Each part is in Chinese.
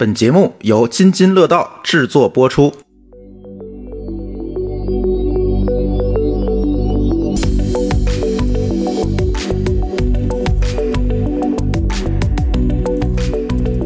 本节目由津津乐道制作播出。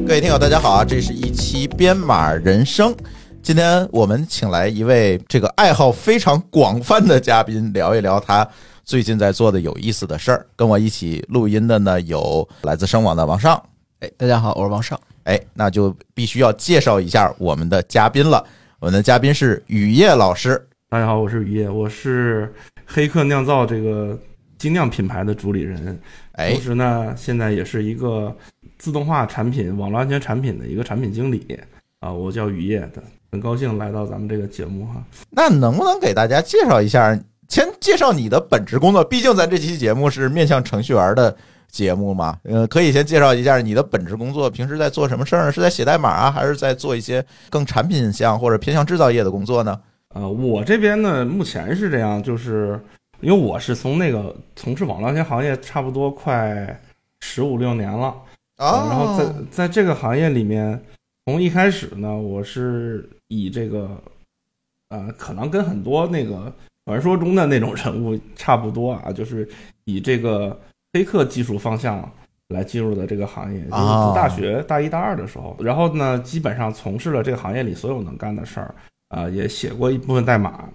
各位听友，大家好啊！这是一期编码人生。今天我们请来一位这个爱好非常广泛的嘉宾，聊一聊他最近在做的有意思的事儿。跟我一起录音的呢，有来自声网的王尚。哎，大家好，我是王尚。哎，那就必须要介绍一下我们的嘉宾了。我们的嘉宾是雨夜老师。大家好，我是雨夜，我是黑客酿造这个精酿品牌的主理人。哎同，时呢，现在也是一个自动化产品、网络安全产品的一个产品经理啊。我叫雨夜的，很高兴来到咱们这个节目哈。那能不能给大家介绍一下？先介绍你的本职工作，毕竟咱这期节目是面向程序员的节目吗。呃，可以先介绍一下你的本职工作，平时在做什么事儿？是在写代码啊，还是在做一些更产品向或者偏向制造业的工作呢？呃，我这边呢，目前是这样，就是因为我是从那个从事网络安全行业差不多快十五六年了。啊，然后在在这个行业里面，从一开始呢，我是以这个，呃，可能跟很多那个传说中的那种人物差不多啊，就是以这个黑客技术方向来进入的这个行业。就是哦读大学大一大二的时候，然后呢，基本上从事了这个行业里所有能干的事儿，啊、也写过一部分代码。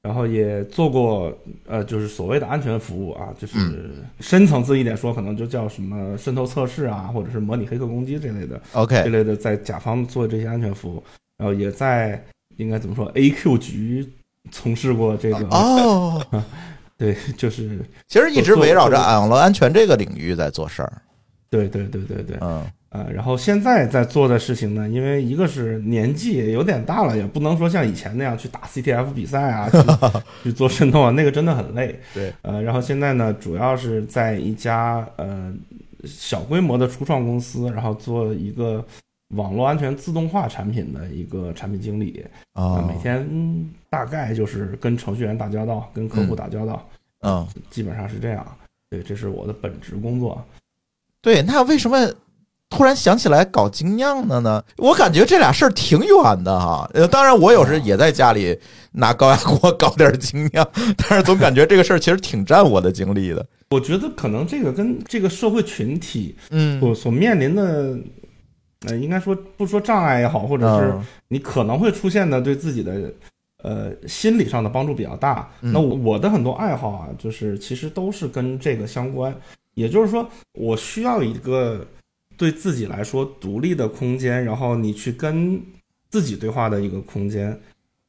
然后也做过，呃，就是所谓的安全服务啊，就是嗯深层次一点说，可能就叫什么渗透测试啊，或者是模拟黑客攻击这类的，OK，这类的在甲方做这些安全服务，然后也在应该怎么说 AQ 局从事过这个，哦，对，就是其实一直围绕着网络安全这个领域在做事儿。对对对对对，嗯呃，然后现在在做的事情呢，因为一个是年纪也有点大了，也不能说像以前那样去打 CTF 比赛啊，去 去做渗透啊，那个真的很累。对，呃，然后现在呢，主要是在一家呃小规模的初创公司，然后做一个网络安全自动化产品的一个产品经理。啊，哦，每天嗯大概就是跟程序员打交道，跟客户打交道，嗯，基本上是这样。对，这是我的本职工作。对，那为什么突然想起来搞精酿的呢？我感觉这俩事儿挺远的哈。呃，当然我有时也在家里拿高压锅搞点精酿，但是总感觉这个事儿其实挺占我的精力的。我觉得可能这个跟这个社会群体嗯，所所面临的，呃，应该说不说障碍也好，或者是嗯你可能会出现的对自己的呃心理上的帮助比较大。嗯那我我的很多爱好啊，就是其实都是跟这个相关。也就是说，我需要一个对自己来说独立的空间，然后你去跟自己对话的一个空间，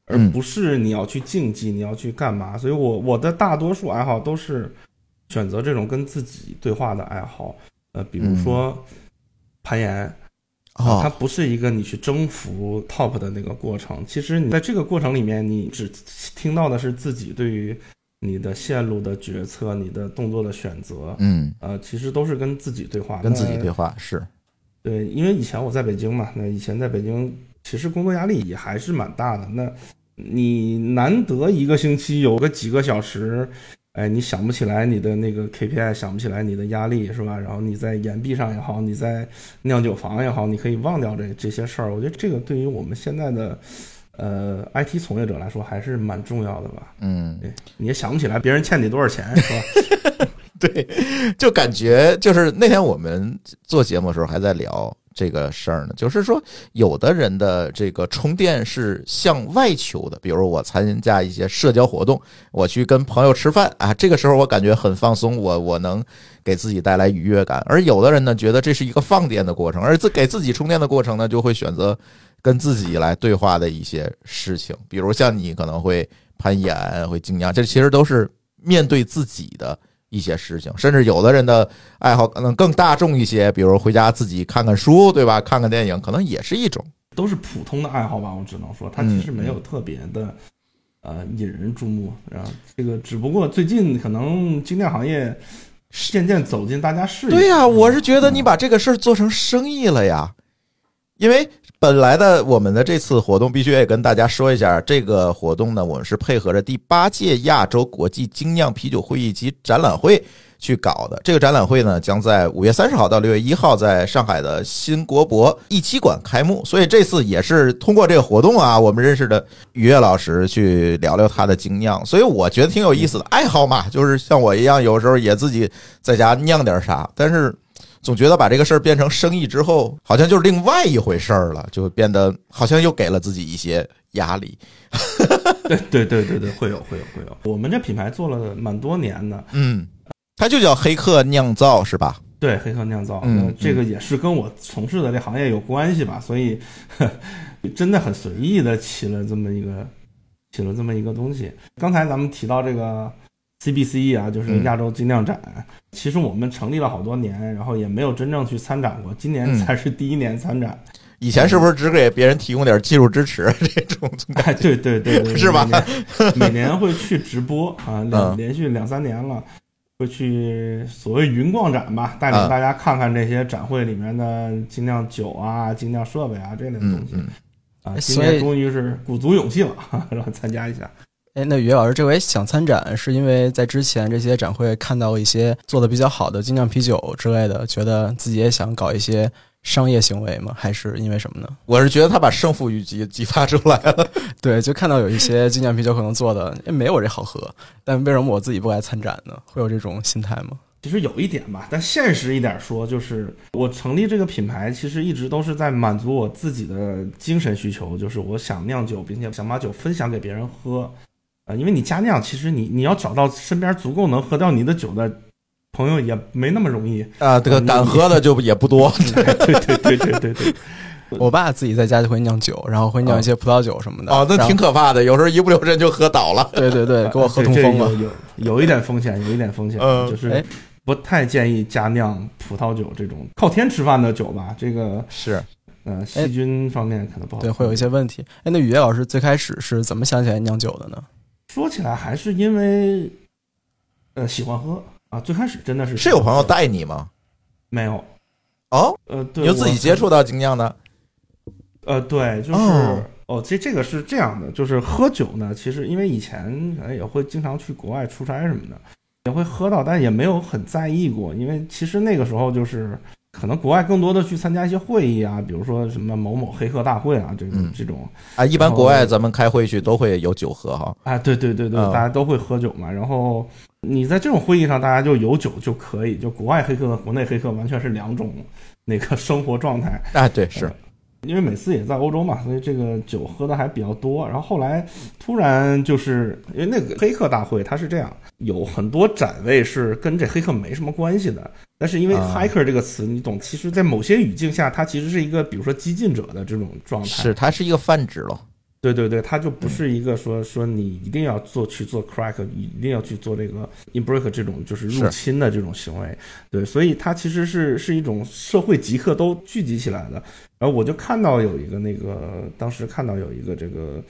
而嗯不是你要去竞技，你要去干嘛。所以我我的大多数爱好都是选择这种跟自己对话的爱好。呃，比如说攀岩，它哦，不是一个你去征服 top 的那个过程。其实你在这个过程里面，你只听到的是自己对于你的线路的决策、你的动作的选择，嗯，呃，其实都是跟自己对话。跟自己对话是，对，因为以前我在北京嘛，那以前在北京其实工作压力也还是蛮大的。那你难得一个星期有个几个小时，哎，你想不起来你的那个 KPI，想不起来你的压力是吧？然后你在岩壁上也好，你在酿酒房也好，你可以忘掉这这些事儿。我觉得这个对于我们现在的呃 IT 从业者来说还是蛮重要的吧。嗯，你也想不起来别人欠你多少钱是吧？对，就感觉就是那天我们做节目的时候还在聊这个事儿呢，就是说有的人的这个充电是向外求的，比如我参加一些社交活动，我去跟朋友吃饭啊，这个时候我感觉很放松，我我能给自己带来愉悦感。而有的人呢，觉得这是一个放电的过程，而自给自己充电的过程呢，就会选择跟自己来对话的一些事情，比如像你可能会攀岩、会精酿，这其实都是面对自己的。一些事情，甚至有的人的爱好可能更大众一些，比如回家自己看看书，对吧？看看电影，可能也是一种。都是普通的爱好吧，我只能说，它其实没有特别的、呃引人注目。然后这个只不过最近可能精酿行业渐渐走进大家视野。对呀、我是觉得你把这个事儿做成生意了呀。因为本来的我们的这次活动必须也跟大家说一下，这个活动呢，我们是配合着第八届亚洲国际精酿啤酒会议及展览会去搞的。这个展览会呢，将在五月三十号到六月一号在上海的新国博一期馆开幕。所以这次也是通过这个活动啊，我们认识的于越老师去聊聊他的精酿，所以我觉得挺有意思的爱好嘛，就是像我一样，有时候也自己在家酿点啥，但是。总觉得把这个事儿变成生意之后，好像就是另外一回事儿了，就变得好像又给了自己一些压力。对对对对对，会有会有会有。我们这品牌做了蛮多年的，嗯，它就叫黑客酿造是吧？对，黑客酿造，嗯这个也是跟我从事的这行业有关系吧，所以呵 真的很随意的起了这么一个起了这么一个东西。刚才咱们提到这个 CBC 啊，就是嗯亚洲精酿展，其实我们成立了好多年，然后也没有真正去参展过，今年嗯才是第一年参展。以前是不是只给别人提供点技术支持这种？哎，对对对对，是吧每年每年会去直播啊，两嗯连续两三年了，会去所谓云逛展吧，带啊领大家看看这些展会里面的精酿酒啊、精酿设备啊这类的东西、啊。哎今年终于是鼓足勇气了，然后参加一下。哎，那于老师这回想参展，是因为在之前这些展会看到一些做的比较好的精酿啤酒之类的，觉得自己也想搞一些商业行为吗？还是因为什么呢？我是觉得他把胜负欲激激发出来了。对，就看到有一些精酿啤酒可能做的哎没我这好喝，但为什么我自己不来参展呢？会有这种心态吗？其实有一点吧，但现实一点说，就是我成立这个品牌，其实一直都是在满足我自己的精神需求，就是我想酿酒，并且想把酒分享给别人喝。啊，因为你加酿，其实你你要找到身边足够能喝掉你的酒的朋友也没那么容易。啊，这个嗯敢喝的就也不多。对对对对对对，我爸自己在家就会酿酒，然后会酿一些葡萄酒什么的。哦，那挺可怕的，有时候一不留神就喝倒了。对对对，给我喝这这痛风了。有有有一点风险，有一点风险，嗯就是哎不太建议加酿葡萄酒这种靠天吃饭的酒吧。这个是，呃细菌方面可能不好。对，会有一些问题。哎，那雨夜老师最开始是怎么想起来酿酒的呢？说起来还是因为，呃，喜欢喝啊。最开始真的是是有朋友带你吗？没有？哦，呃，对，你就自己接触到精酿的？呃，对，就是哦哦这这个是这样的，就是喝酒呢，其实因为以前可能也会经常去国外出差什么的，也会喝到，但也没有很在意过，因为其实那个时候就是可能国外更多的去参加一些会议啊，比如说什么某某黑客大会啊，这种、嗯这种啊，一般国外咱们开会去都会有酒喝哈。啊，对对对对，嗯大家都会喝酒嘛。然后你在这种会议上，大家就有酒就可以。就国外黑客和国内黑客完全是两种那个生活状态。啊，对，是，因为每次也在欧洲嘛，所以这个酒喝的还比较多。然后后来突然就是因为那个黑客大会，它是这样，有很多展位是跟这黑客没什么关系的。但是因为啊 hiker 这个词，你懂，其实在某些语境下，它其实是一个比如说激进者的这种状态。是，它是一个泛指了。对对对，它就不是一个说说你一定要做去做 crack，一定要去做这个 inbreak 这种就是入侵的这种行为。对，所以它其实是是一种社会极客都聚集起来的。然后我就看到有一个那个，当时看到有一个这个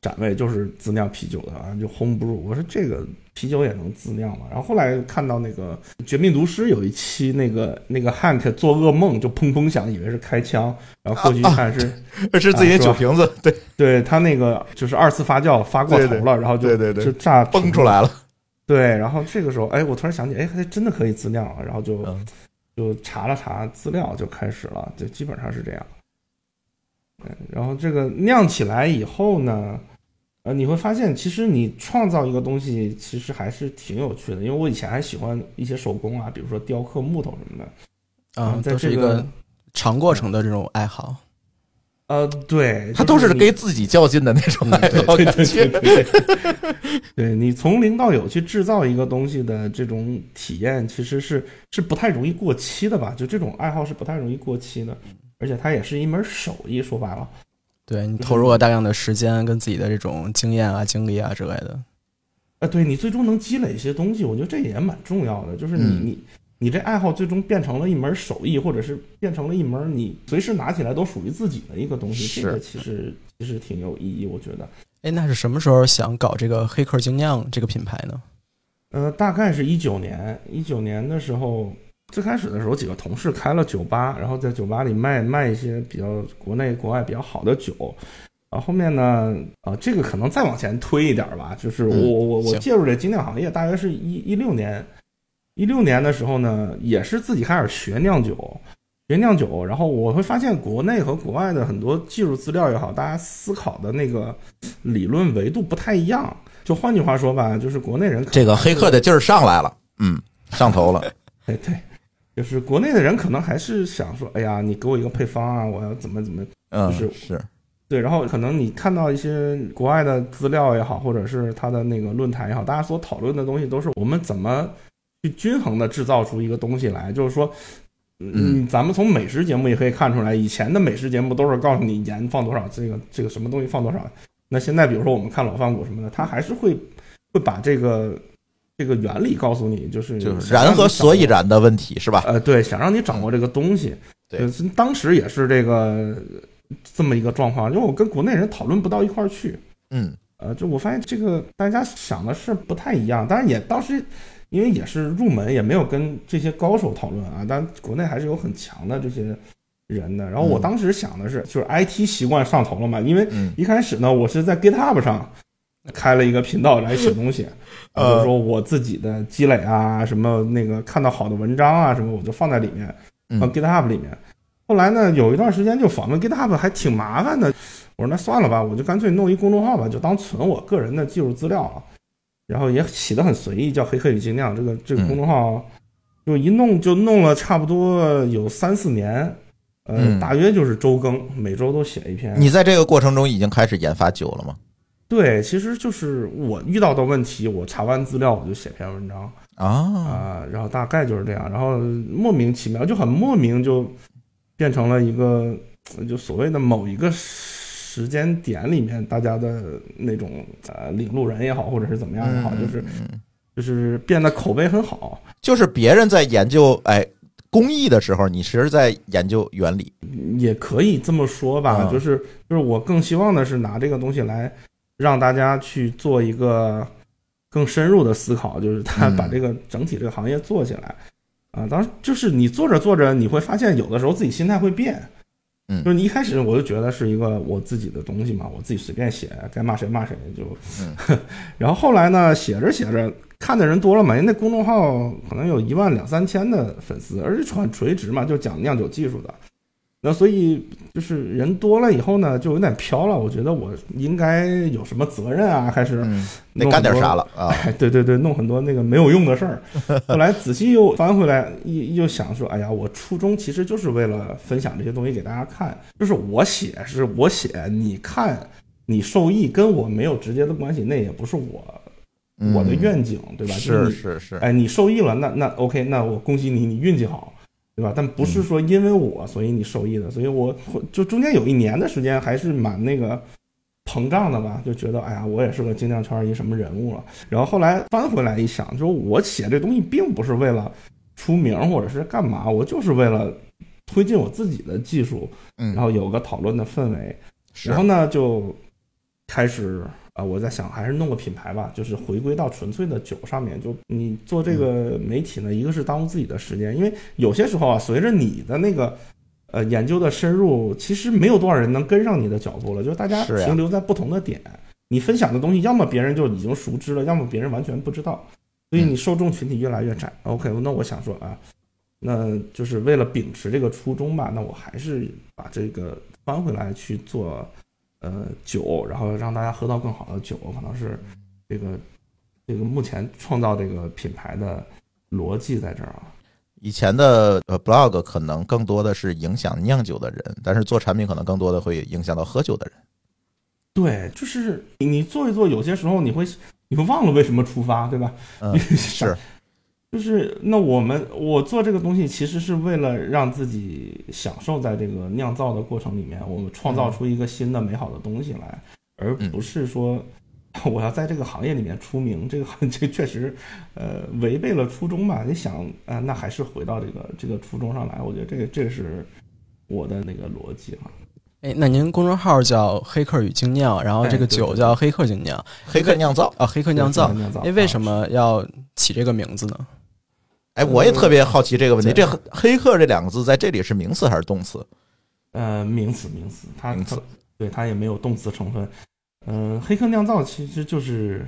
展位，就是自酿啤酒的啊，就 home brew。我说这个啤酒也能自酿吗？然后后来看到那个《绝命毒师》有一期，那个那个 Hank 做噩梦就砰砰响，以为是开枪，然后过去一看是。是自己的酒瓶子，对，对他那个就是二次发酵发过头了，对对然后就对对对就炸崩出。来了。对，然后这个时候，哎，我突然想起，哎，还真的可以自酿了，然后就、嗯就查了查资料，就开始了，就基本上是这样。嗯，然后这个酿起来以后呢，呃，你会发现，其实你创造一个东西，其实还是挺有趣的。因为我以前还喜欢一些手工啊，比如说雕刻木头什么的，啊，在这个都是一个长过程的这种爱好。呃，对，他都就是你跟自己较劲的那种爱好，对对对对，对你从零到有去制造一个东西的这种体验，其实是是不太容易过期的吧？就这种爱好是不太容易过期的，而且它也是一门手艺，说白了。对你投入了大量的时间跟自己的这种经验啊、经历啊之类的。啊，对你最终能积累一些东西，我觉得这也蛮重要的。就是你、嗯你你这爱好最终变成了一门手艺，或者是变成了一门你随时拿起来都属于自己的一个东西，是这个其实其实挺有意义，我觉得。哎，那是什么时候想搞这个黑客精酿这个品牌呢？呃，大概是一九年，一九年的时候，最开始的时候，几个同事开了酒吧，然后在酒吧里卖卖一些比较国内国外比较好的酒。然后后面呢，啊，这个可能再往前推一点吧，就是我嗯我我我介入这精酿行业，大约是一一六年，一六年的时候呢，也是自己开始学酿酒，学酿酒，然后我会发现国内和国外的很多技术资料也好，大家思考的那个理论维度不太一样。就换句话说吧，就是国内人这个黑客的劲儿上来了，嗯，上头了，对 对，就是国内的人可能还是想说，哎呀，你给我一个配方啊，我要怎么怎么嗯，就是是，对，然后可能你看到一些国外的资料也好，或者是他的那个论坛也好，大家所讨论的东西都是我们怎么去均衡的制造出一个东西来，就是说。嗯，咱们从美食节目也可以看出来，以前的美食节目都是告诉你盐放多少，这个这个什么东西放多少。那现在比如说我们看老饭骨什么的，他还是会会把这个这个原理告诉你，就是就是然和所以然的问题是吧？呃，对，想让你掌握这个东西。对呃，当时也是这个这么一个状况，因为我跟国内人讨论不到一块儿去。嗯呃，就我发现这个大家想的是不太一样，当然也当时因为也是入门，也没有跟这些高手讨论啊。但国内还是有很强的这些人的。然后我嗯当时想的是，就是 IT 习惯上头了嘛，因为嗯一开始呢，我是在 GitHub 上开了一个频道来写东西，啊，呃就是说我自己的积累啊，什么那个看到好的文章啊，什么我就放在里面，嗯放 GitHub 里面。后来呢，有一段时间就访问 GitHub 还挺麻烦的，我说那算了吧，我就干脆弄一公众号吧，就当存我个人的技术资料了。然后也起得很随意，叫“黑客与精酿”这个这个嗯公众号，就一弄就弄了差不多有三四年，呃，嗯大约就是周更，每周都写一篇。你在这个过程中已经开始研发酒了吗？对，其实就是我遇到的问题，我查完资料我就写篇文章啊，啊、然后大概就是这样，然后莫名其妙就很莫名就变成了一个就所谓的某一个时间点里面大家的那种呃领路人也好，或者是怎么样也好，就是嗯就是变得口碑很好，就是别人在研究哎工艺的时候，你其实在研究原理。也可以这么说吧，嗯。就是就是我更希望的是拿这个东西来让大家去做一个更深入的思考，就是他嗯。把这个整体这个行业做起来。啊，当然就是你做着做着，你会发现有的时候自己心态会变，嗯。就是你一开始我就觉得是一个我自己的东西嘛，我自己随便写，该骂谁骂谁就，嗯。然后后来呢，写着写着看的人多了嘛，人那公众号可能有一万两三千的粉丝，而且很垂直嘛，就讲酿酒技术的，那所以就是人多了以后呢，就有点飘了，我觉得我应该有什么责任啊，开始嗯，干点啥了啊？哎，对对对，弄很多那个没有用的事儿。后来仔细又翻回来，又又想说，哎呀，我初衷其实就是为了分享这些东西给大家看，就是我写是我写，你看你受益跟我没有直接的关系，那也不是我嗯我的愿景，对吧？就是是是是，哎，你受益了，那那 OK，那我恭喜你，你运气好，对吧？但不是说因为我所以你受益的，所以我就中间有一年的时间还是蛮那个膨胀的吧，就觉得哎呀，我也是个精酿圈一什么人物了。然后后来翻回来一想，就是我写这东西并不是为了出名或者是干嘛，我就是为了推进我自己的技术，嗯，然后有个讨论的氛围。然后呢，就开始啊、我在想还是弄个品牌吧，就是回归到纯粹的酒上面。就你做这个媒体呢，一个是耽误自己的时间，因为有些时候啊，随着你的那个呃研究的深入，其实没有多少人能跟上你的脚步了，就是大家停留在不同的点。你分享的东西，要么别人就已经熟知了，要么别人完全不知道，所以你受众群体越来越窄。OK，那我想说啊，那就是为了秉持这个初衷吧，那我还是把这个翻回来去做呃酒，然后让大家喝到更好的酒，可能是这个这个目前创造这个品牌的逻辑在这儿啊。以前的呃 blog 可能更多的是影响酿酒的人，但是做产品可能更多的会影响到喝酒的人。对，就是你你做一做，有些时候你会你会忘了为什么出发，对吧？嗯，是，就是那我们我做这个东西，其实是为了让自己享受在这个酿造的过程里面，我们创造出一个新的美好的东西来，而不是说 我要在这个行业里面出名。这个 这确实呃违背了初衷吧？你想啊、那还是回到这个这个初衷上来。我觉得这个这个是我的那个逻辑哈。哎，那您公众号叫“黑客与精酿”，然后这个酒叫“黑客精酿黑客酿造。”啊，“黑客酿造”。酿造哎，为什么要起这个名字呢？哎，我也特别好奇这个问题，对这黑客这两个字在这里是名词还是动词？呃，名词名词，它名词它对它也没有动词成分。嗯、黑客酿造其实就是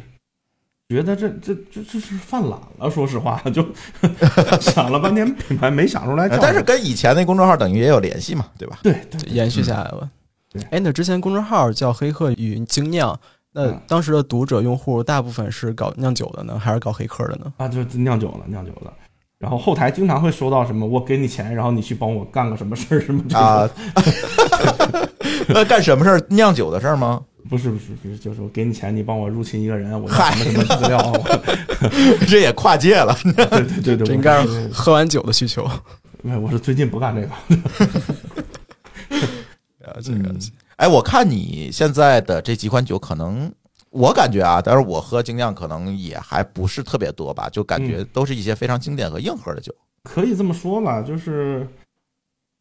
觉得这这这这是犯懒了，说实话，就 想了半天品牌没想出来但是跟以前那公众号等于也有联系嘛，对吧？对对延续下来了。对哎，那之前公众号叫“黑客与精酿”，那嗯当时的读者用户大部分是搞酿酒的呢，还是搞黑客的呢？啊，就酿酒了，酿酒了。然后后台经常会收到什么，我给你钱，然后你去帮我干个什么事儿，什么这种啊，那，干什么事儿？酿酒的事儿吗？不是不是不是，就是我给你钱，你帮我入侵一个人，我什么什么资料，这也跨界了。对对对对，这应该是喝完酒的需求。没，我是最近不干这个。了解了解。哎，我看你现在的这几款酒，可能我感觉啊，但是我喝精酿可能也还不是特别多吧，就感觉都是一些非常经典和硬核的酒。可以这么说吧，就是，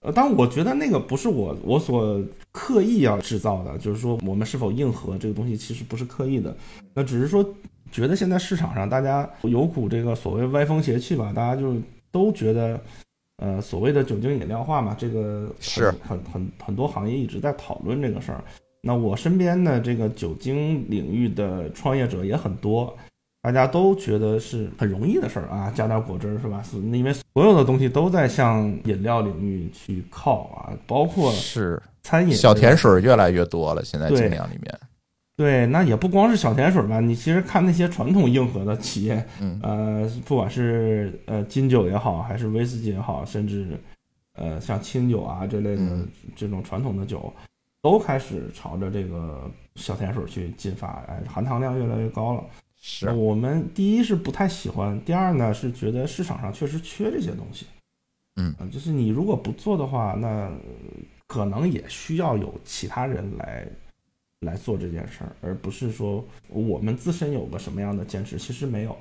呃，当然我觉得那个不是我我所刻意要制造的，就是说我们是否硬核这个东西其实不是刻意的，那只是说觉得现在市场上大家有股这个所谓歪风邪气吧，大家就都觉得，呃，所谓的酒精饮料化嘛，这个是很很很多行业一直在讨论这个事儿。那我身边的这个酒精领域的创业者也很多，大家都觉得是很容易的事儿啊，加点果汁儿是吧？是因为所有的东西都在向饮料领域去靠啊，包括是餐饮小甜水越来越多了，现在对精酿里面。对，那也不光是小甜水吧，你其实看那些传统硬核的企业，嗯呃，不管是呃金酒也好，还是威士忌也好，甚至呃像清酒啊这类的嗯这种传统的酒，都开始朝着这个小甜水去进发，哎，含糖量越来越高了。是我们第一是不太喜欢，第二呢是觉得市场上确实缺这些东西。嗯呃，就是你如果不做的话，那呃可能也需要有其他人来来做这件事儿，而不是说我们自身有个什么样的坚持，其实没有，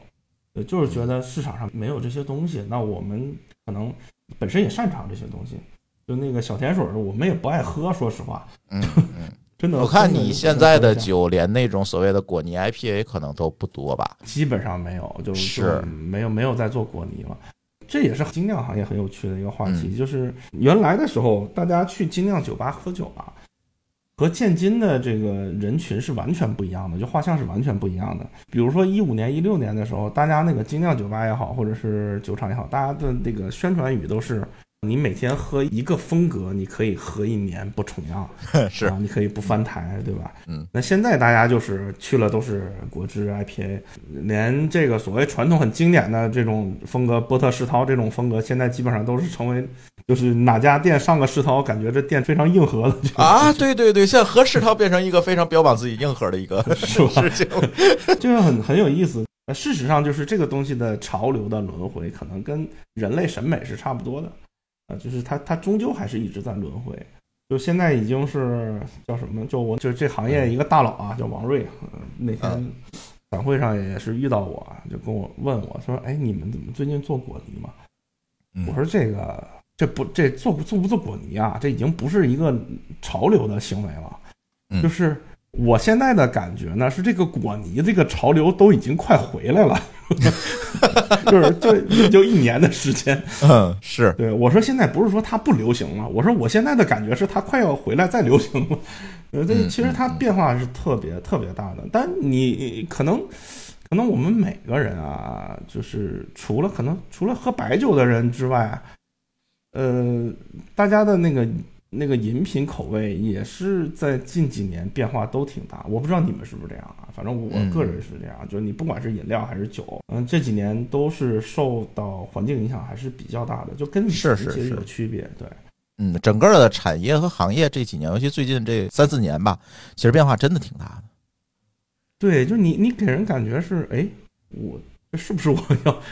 呃，就是觉得市场上没有这些东西，那我们可能本身也擅长这些东西。就那个小甜水儿，我们也不爱喝，说实话，嗯嗯，真的。我看你现在的酒，连那种所谓的果泥 IPA 可能都不多吧？基本上没有，就是没有没有在做果泥了。这也是精酿行业很有趣的一个话题，嗯就是原来的时候，大家去精酿酒吧喝酒啊，和现今的这个人群是完全不一样的，就画像是完全不一样的。比如说一五年、一六年的时候，大家那个精酿酒吧也好，或者是酒厂也好，大家的那个宣传语都是。你每天喝一个风格，你可以喝一年不重样，是啊，你可以不翻台，对吧？嗯，那现在大家就是去了都是果汁 IPA，连这个所谓传统很经典的这种风格，波特世涛这种风格，现在基本上都是成为，就是哪家店上个世涛，感觉这店非常硬核的就 啊，对对对，现在和世涛变成一个非常标榜自己硬核的一个 事情。这个很很有意思。呃事实上，就是这个东西的潮流的轮回，可能跟人类审美是差不多的，啊，就是它它终究还是一直在轮回。就现在已经是叫什么？就我就这行业一个大佬啊，叫王瑞，呃那天展会上也是遇到我，就跟我问我说：“哎，你们怎么最近做果泥嘛？”嗯我说：“这个这不这做不做不做果泥啊？这已经不是一个潮流的行为了，嗯就是。”我现在的感觉呢，是这个果泥这个潮流都已经快回来了，就是就也就一年的时间。嗯，是对我说，现在不是说它不流行了，我说我现在的感觉是它快要回来再流行了。呃，这嗯其实它变化是特别特别大的，但你可能可能我们每个人啊，就是除了可能除了喝白酒的人之外，呃，大家的那个那个饮品口味也是在近几年变化都挺大。我不知道你们是不是这样啊？反正我嗯个人是这样，就是你不管是饮料还是酒，嗯，这几年都是受到环境影响还是比较大的，就跟是是是有区别。对，嗯，整个的产业和行业这几年，尤其最近这三四年吧，其实变化真的挺大的。对，就你你给人感觉是，哎，我这是不是我要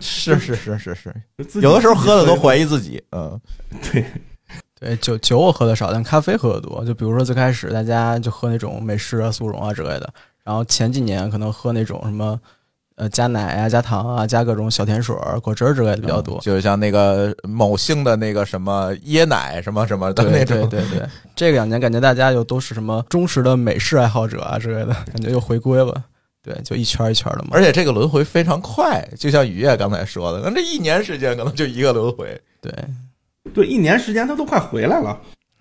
是是是是是，有的时候喝的都怀疑？疑自己。嗯 对，对酒酒我喝的少，但咖啡喝的多。就比如说最开始大家就喝那种美式啊、速溶啊之类的，然后前几年可能喝那种什么呃加奶啊、加糖啊、加各种小甜水儿、果汁儿之类的比较多。就像那个某姓的那个什么椰奶什么什么的那种对，对对，这两年感觉大家又都是什么忠实的美式爱好者啊之类的，感觉又回归了。对，就一圈一圈的嘛。而且这个轮回非常快，就像雨夜刚才说的，那这一年时间可能就一个轮回。对对，一年时间他都快回来了。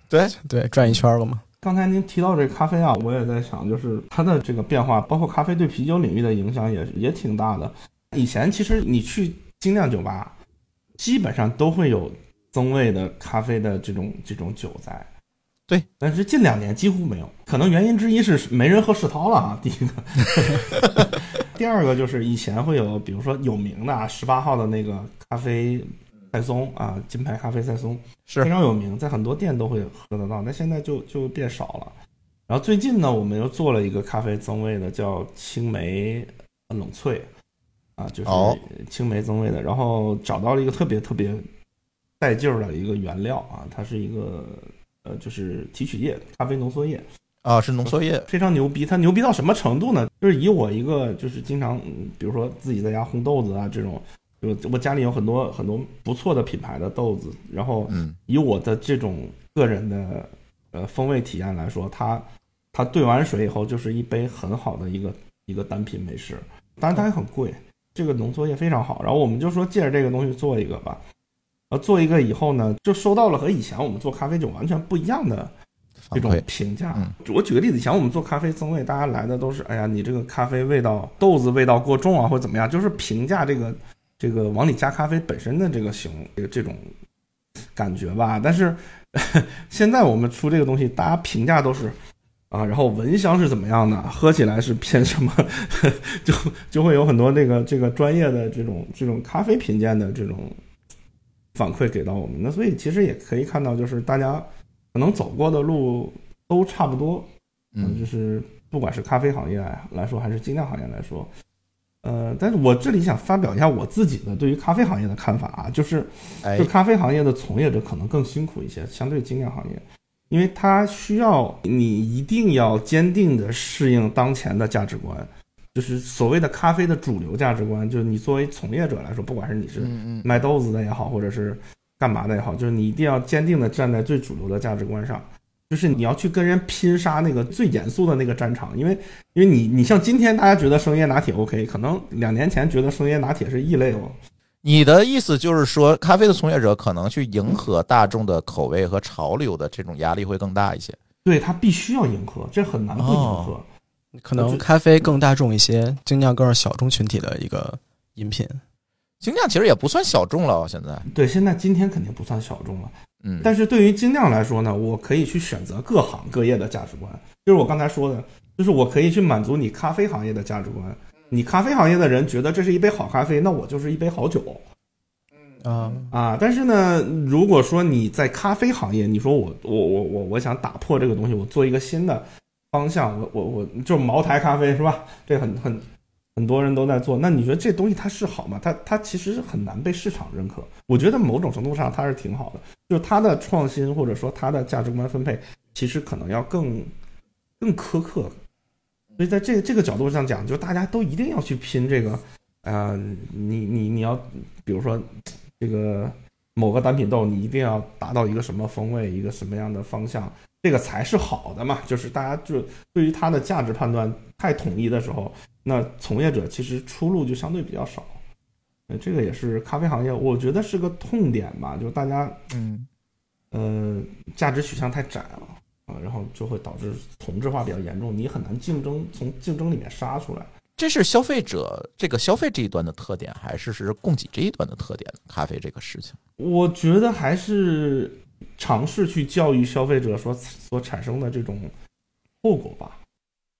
对，对，转一圈了嘛。刚才您提到这咖啡啊，我也在想，就是它的这个变化，包括咖啡对啤酒领域的影响也也挺大的。以前其实你去精酿酒吧，基本上都会有增味的咖啡的这种这种酒在。对，但是近两年几乎没有，可能原因之一是没人喝世涛了啊。第一个，第二个就是以前会有，比如说有名的啊，十八号的那个咖啡赛松啊，金牌咖啡赛松是非常有名，在很多店都会喝得到，但现在就就变少了。然后最近呢，我们又做了一个咖啡增味的，叫青梅冷萃啊，就是哦青梅增味的，然后找到了一个特别特别带劲儿的一个原料啊，它是一个呃，就是提取液，咖啡浓缩液，啊，是浓缩液。非常牛逼。它牛逼到什么程度呢？就是以我一个就是经常，嗯比如说自己在家烘豆子啊这种，就我家里有很多很多不错的品牌的豆子，然后嗯，以我的这种个人的呃风味体验来说，它它兑完水以后就是一杯很好的一个一个单品美式，当然它也很贵，这个浓缩液非常好。然后我们就说借着这个东西做一个吧，呃做一个以后呢，就收到了和以前我们做咖啡酒完全不一样的这种评价。嗯我举个例子，以前我们做咖啡增味，大家来的都是，哎呀，你这个咖啡味道、豆子味道过重啊，或者怎么样，就是评价这个这个往里加咖啡本身的这个形这个这种感觉吧。但是现在我们出这个东西，大家评价都是。啊，然后闻香是怎么样的？喝起来是偏什么？就就会有很多这个这个专业的这种这种咖啡品鉴的这种反馈给到我们。那所以其实也可以看到，就是大家可能走过的路都差不多，嗯就是不管是咖啡行业来来说，还是精酿行业来说，呃，但是我这里想发表一下我自己的对于咖啡行业的看法啊，就是哎就，咖啡行业的从业者可能更辛苦一些，相对精酿行业，因为它需要你一定要坚定的适应当前的价值观，就是所谓的咖啡的主流价值观，就是你作为从业者来说，不管是你是卖豆子的也好，或者是干嘛的也好，就是你一定要坚定的站在最主流的价值观上，就是你要去跟人拼杀那个最严肃的那个战场，因为因为你你像今天大家觉得生椰拿铁 OK，可能两年前觉得生椰拿铁是异类哦。你的意思就是说，咖啡的从业者可能去迎合大众的口味和潮流的这种压力会更大一些。对他必须要迎合，这很难不迎合。哦可能咖啡更大众一些，精酿更是小众群体的一个饮品。精酿其实也不算小众了，现在，对，现在今天肯定不算小众了，嗯，但是对于精酿来说呢，我可以去选择各行各业的价值观，就是我刚才说的，就是我可以去满足你咖啡行业的价值观。你咖啡行业的人觉得这是一杯好咖啡，那我就是一杯好酒啊，啊。但是呢，如果说你在咖啡行业，你说我我我我我想打破这个东西，我做一个新的方向，我我我就是茅台咖啡是吧？这很很很多人都在做。那你觉得这东西它是好吗？它它其实是很难被市场认可。我觉得某种程度上它是挺好的，就是它的创新或者说它的价值观分配，其实可能要更更苛刻。所以在这个这个角度上讲，就大家都一定要去拼这个，呃，你你你要比如说这个某个单品豆，你一定要达到一个什么风味，一个什么样的方向，这个才是好的嘛。就是大家就对于它的价值判断太统一的时候，那从业者其实出路就相对比较少。呃，这个也是咖啡行业，我觉得是个痛点吧，就是大家嗯，呃价值取向太窄了啊，然后就会导致同质化比较严重，你很难竞争从竞争里面杀出来。这是消费者这个消费这一端的特点，还是是供给这一端的特点？咖啡这个事情，我觉得还是尝试去教育消费者所所产生的这种后果吧。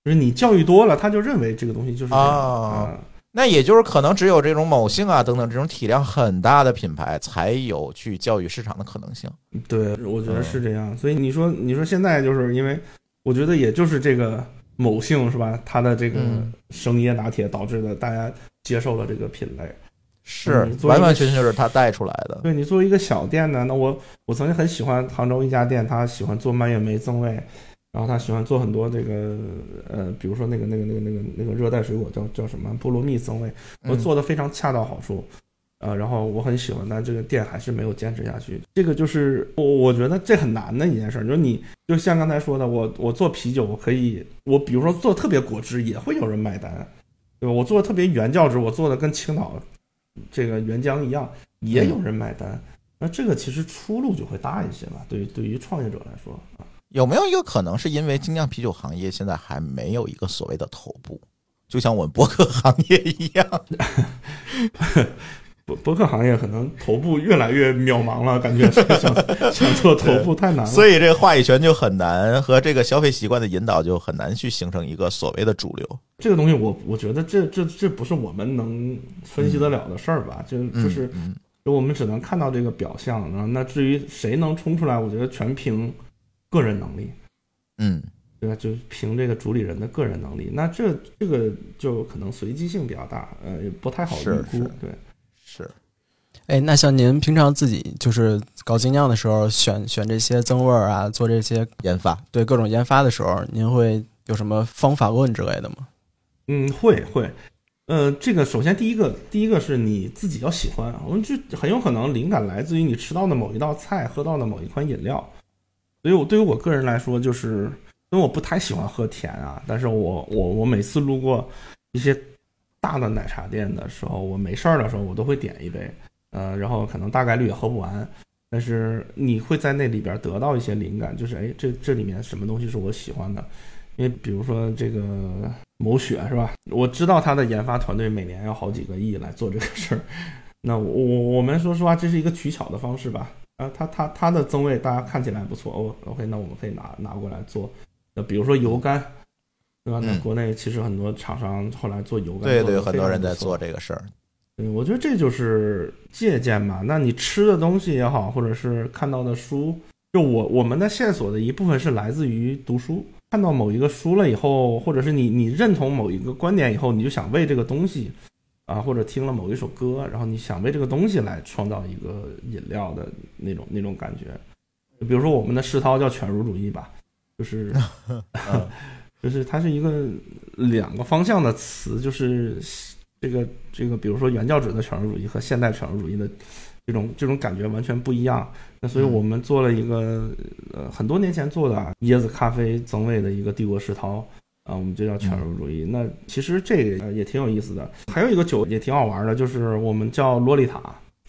就是你教育多了，他就认为这个东西就是这样那也就是可能只有这种某性啊等等这种体量很大的品牌，才有去教育市场的可能性。对，我觉得是这样。所以你说，你说现在就是因为，我觉得也就是这个某性是吧？它的这个嗯生椰拿铁导致的，大家接受了这个品类。是完完全全就是它带出来的。对你作为一个小店呢，那我我曾经很喜欢杭州一家店，他喜欢做蔓越莓增味，然后他喜欢做很多这个呃，比如说那个那个那个那个那个热带水果叫叫什么菠萝蜜增味，我嗯做的非常恰到好处。呃，然后我很喜欢，但这个店还是没有坚持下去。这个就是我我觉得这很难的一件事儿，就是你就像刚才说的，我我做啤酒，我可以我比如说做特别果汁，也会有人买单。对吧？我做的特别原教旨，我做的跟青岛这个原浆一样，也有人买单。那这个其实出路就会大一些吧？对于对于创业者来说啊，有没有一个可能是因为精酿啤酒行业现在还没有一个所谓的头部，就像我们博客行业一样？博博客行业可能头部越来越渺茫了，感觉想想做头部太难了。所以这个话语权就很难，和这个消费习惯的引导就很难去形成一个所谓的主流。这个东西我我觉得这这这不是我们能分析得了的事儿吧？就就是嗯就我们只能看到这个表象，然后那至于谁能冲出来，我觉得全凭个人能力，嗯对吧？就凭这个主理人的个人能力。那这这个就可能随机性比较大，呃，也不太好预。估对，是哎，那像您平常自己就是搞精酿的时候，选选这些增味儿啊，做这些研发，对各种研发的时候，您会有什么方法论之类的吗？嗯，会会。呃，这个首先第一个，第一个是你自己要喜欢，我们就很有可能灵感来自于你吃到的某一道菜，喝到的某一款饮料。所以我对于我个人来说，就是因为我不太喜欢喝甜啊，但是我我我每次路过一些大的奶茶店的时候，我没事儿的时候，我都会点一杯，呃，然后可能大概率也喝不完，但是你会在那里边得到一些灵感，就是哎，这这里面什么东西是我喜欢的，因为比如说这个某雪是吧？我知道它的研发团队每年要好几个亿来做这个事儿。那我我我们说实话，这是一个取巧的方式吧？啊，它它它的增味大家看起来不错哦，OK，那我们可以拿拿过来做。那比如说油干，对吧？那嗯国内其实很多厂商后来做油干，对对，很多人在做这个事儿。对，我觉得这就是借鉴嘛。那你吃的东西也好，或者是看到的书，就我我们的线索的一部分是来自于读书，看到某一个书了以后，或者是你你认同某一个观点以后，你就想为这个东西啊，或者听了某一首歌，然后你想为这个东西来创造一个饮料的那种那种感觉。比如说我们的世涛叫犬儒主义吧，就是嗯 就是它是一个两个方向的词，就是这个这个，比如说原教旨的犬儒主义和现代犬儒主义的这种这种感觉完全不一样。那所以我们做了一个呃很多年前做的啊椰子咖啡增味的一个帝国世涛啊，我们就叫犬儒主义。那其实这个呃也挺有意思的。还有一个酒也挺好玩的，就是我们叫洛丽塔。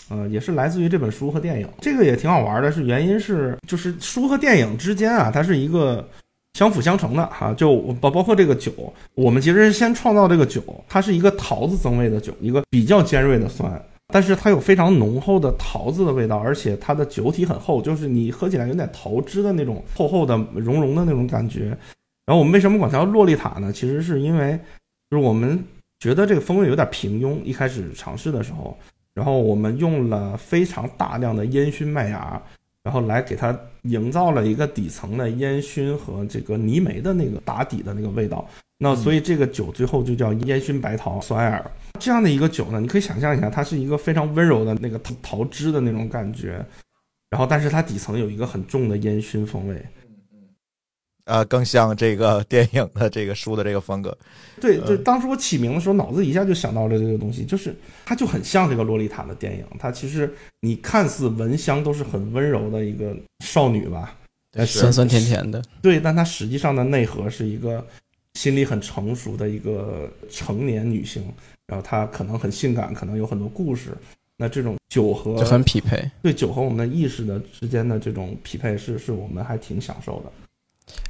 呃，也是来自于这本书和电影，这个也挺好玩的。是原因是，就是书和电影之间啊，它是一个相辅相成的哈、就包包括这个酒，我们其实是先创造这个酒，它是一个桃子增味的酒，一个比较尖锐的酸，但是它有非常浓厚的桃子的味道，而且它的酒体很厚，就是你喝起来有点桃汁的那种厚厚的融融的那种感觉。然后我们为什么管它叫洛丽塔呢？其实是因为就是我们觉得这个风味有点平庸，一开始尝试的时候，然后我们用了非常大量的烟熏麦芽，然后来给它营造了一个底层的烟熏和这个泥煤的那个打底的那个味道。那所以这个酒最后就叫烟熏白桃酸艾尔。这样的一个酒呢，你可以想象一下，它是一个非常温柔的那个桃桃汁的那种感觉，然后但是它底层有一个很重的烟熏风味。呃，更像这个 电影的这个书的这个风格。对对，当时我起名的时候，脑子一下就想到了这个东西，就是它就很像这个洛丽塔的电影。它其实你看似闻香都是很温柔的一个少女吧，酸酸甜甜的，对，但它实际上的内核是一个心理很成熟的一个成年女性，然后她可能很性感，可能有很多故事。那这种酒和就很匹配。对酒和我们的意识的之间的这种匹配是，是我们还挺享受的。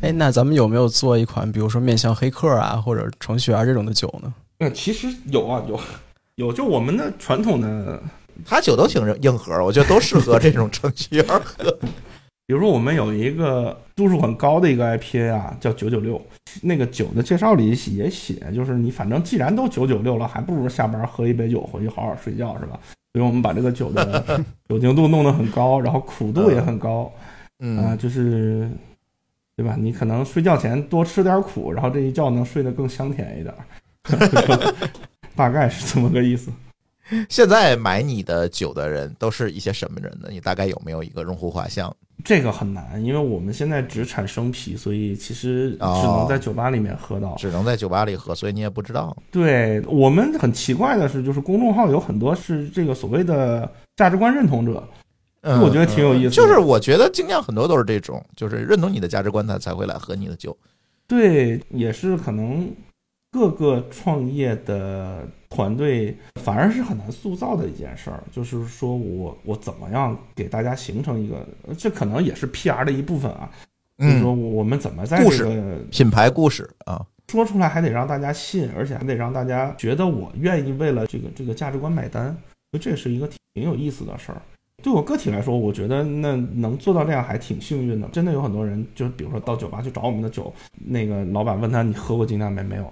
哎，那咱们有没有做一款，比如说面向黑客啊或者程序员这种的酒呢？嗯其实有啊，有有，就我们的传统的它酒都挺硬核，我觉得都适合这种程序员喝。比如说，我们有一个度数很高的一个 IPA 啊，叫九九六。那个酒的介绍里也写，就是你反正既然都九九六了，还不如下班喝一杯酒回去好好睡觉，是吧？所以我们把这个酒的 酒精度弄得很高，然后苦度也很高啊、嗯，就是对吧？你可能睡觉前多吃点苦，然后这一觉能睡得更香甜一点儿，大概是这么个意思。现在买你的酒的人都是一些什么人呢？你大概有没有一个用户画像？这个很难，因为我们现在只产生啤，所以其实只哦能在酒吧里面喝到。只能在酒吧里喝，所以你也不知道。对我们很奇怪的是，就是公众号有很多是这个所谓的价值观认同者，嗯，我觉得挺有意思的就是我觉得精酿很多都是这种，就是认同你的价值观，他才会来喝你的酒。对，也是可能各个创业的团队反而是很难塑造的一件事儿，就是说我我怎么样给大家形成一个，这可能也是 PR 的一部分啊，就是说嗯，我们怎么在这个品牌故事啊，说出来还得让大家信，而且还得让大家觉得我愿意为了这个这个价值观买单，所以这是一个挺有意思的事儿。对我个体来说，我觉得那能做到这样还挺幸运的。真的有很多人，就比如说到酒吧去找我们的酒，那个老板问他你喝过精酿没？没有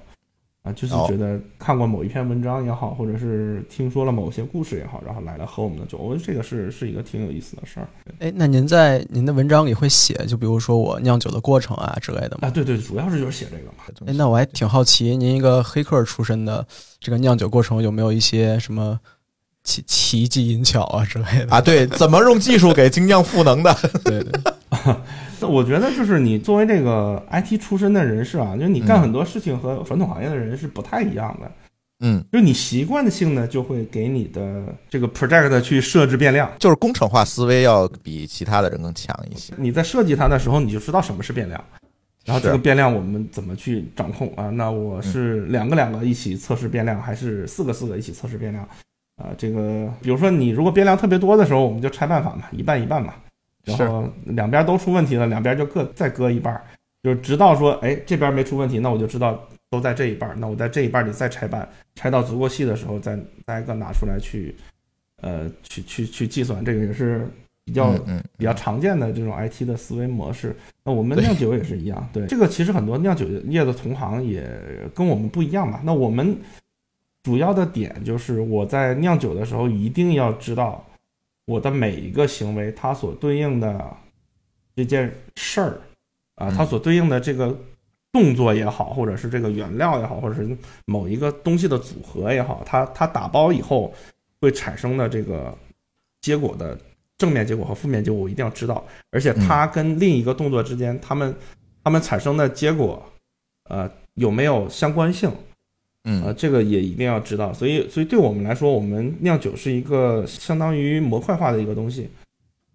啊，就是哦觉得看过某一篇文章也好，或者是听说了某些故事也好，然后来了喝我们的酒。我觉得这个是是一个挺有意思的事儿哎，那您在您的文章里会写，就比如说我酿酒的过程啊之类的吗？啊。对对，主要是就是写这个嘛。哎，那我还挺好奇，您一个黑客出身的这个酿酒过程有没有一些什么奇奇技淫巧啊之类的？啊，对，怎么用技术给精酿赋能的？对 对，那我觉得就是你作为这个 IT 出身的人士啊，就是你干嗯很多事情和传统行业的人是不太一样的。嗯，就是你习惯性的就会给你的这个 project 去设置变量，就是工程化思维要比其他的人更强一些。你在设计它的时候，你就知道什么是变量，然后这个变量我们怎么去掌控啊？那我是两个两个一起测试变量，还是四个四个一起测试变量？啊，这个比如说你如果变量特别多的时候，我们就拆办法嘛，一半一半嘛，然后两边都出问题了，两边就各再割一半，就是直到说，哎，这边没出问题，那我就知道都在这一半，那我在这一半里再拆半，拆到足够细的时候，再再一个拿出来去，呃，去去去计算，这个也是比较嗯嗯，比较常见的这种 IT 的思维模式。那我们酿酒也是一样，对这个其实很多酿酒业的同行也跟我们不一样嘛。那我们主要的点就是我在酿酒的时候一定要知道我的每一个行为它所对应的这件事儿啊，嗯它所对应的这个动作也好，或者是这个原料也好，或者是某一个东西的组合也好，它它打包以后会产生的这个结果的正面结果和负面结果，我一定要知道，而且它跟另一个动作之间，它们它们产生的结果，呃，有没有相关性？嗯呃，这个也一定要知道。所以，所以对我们来说，我们酿酒是一个相当于模块化的一个东西。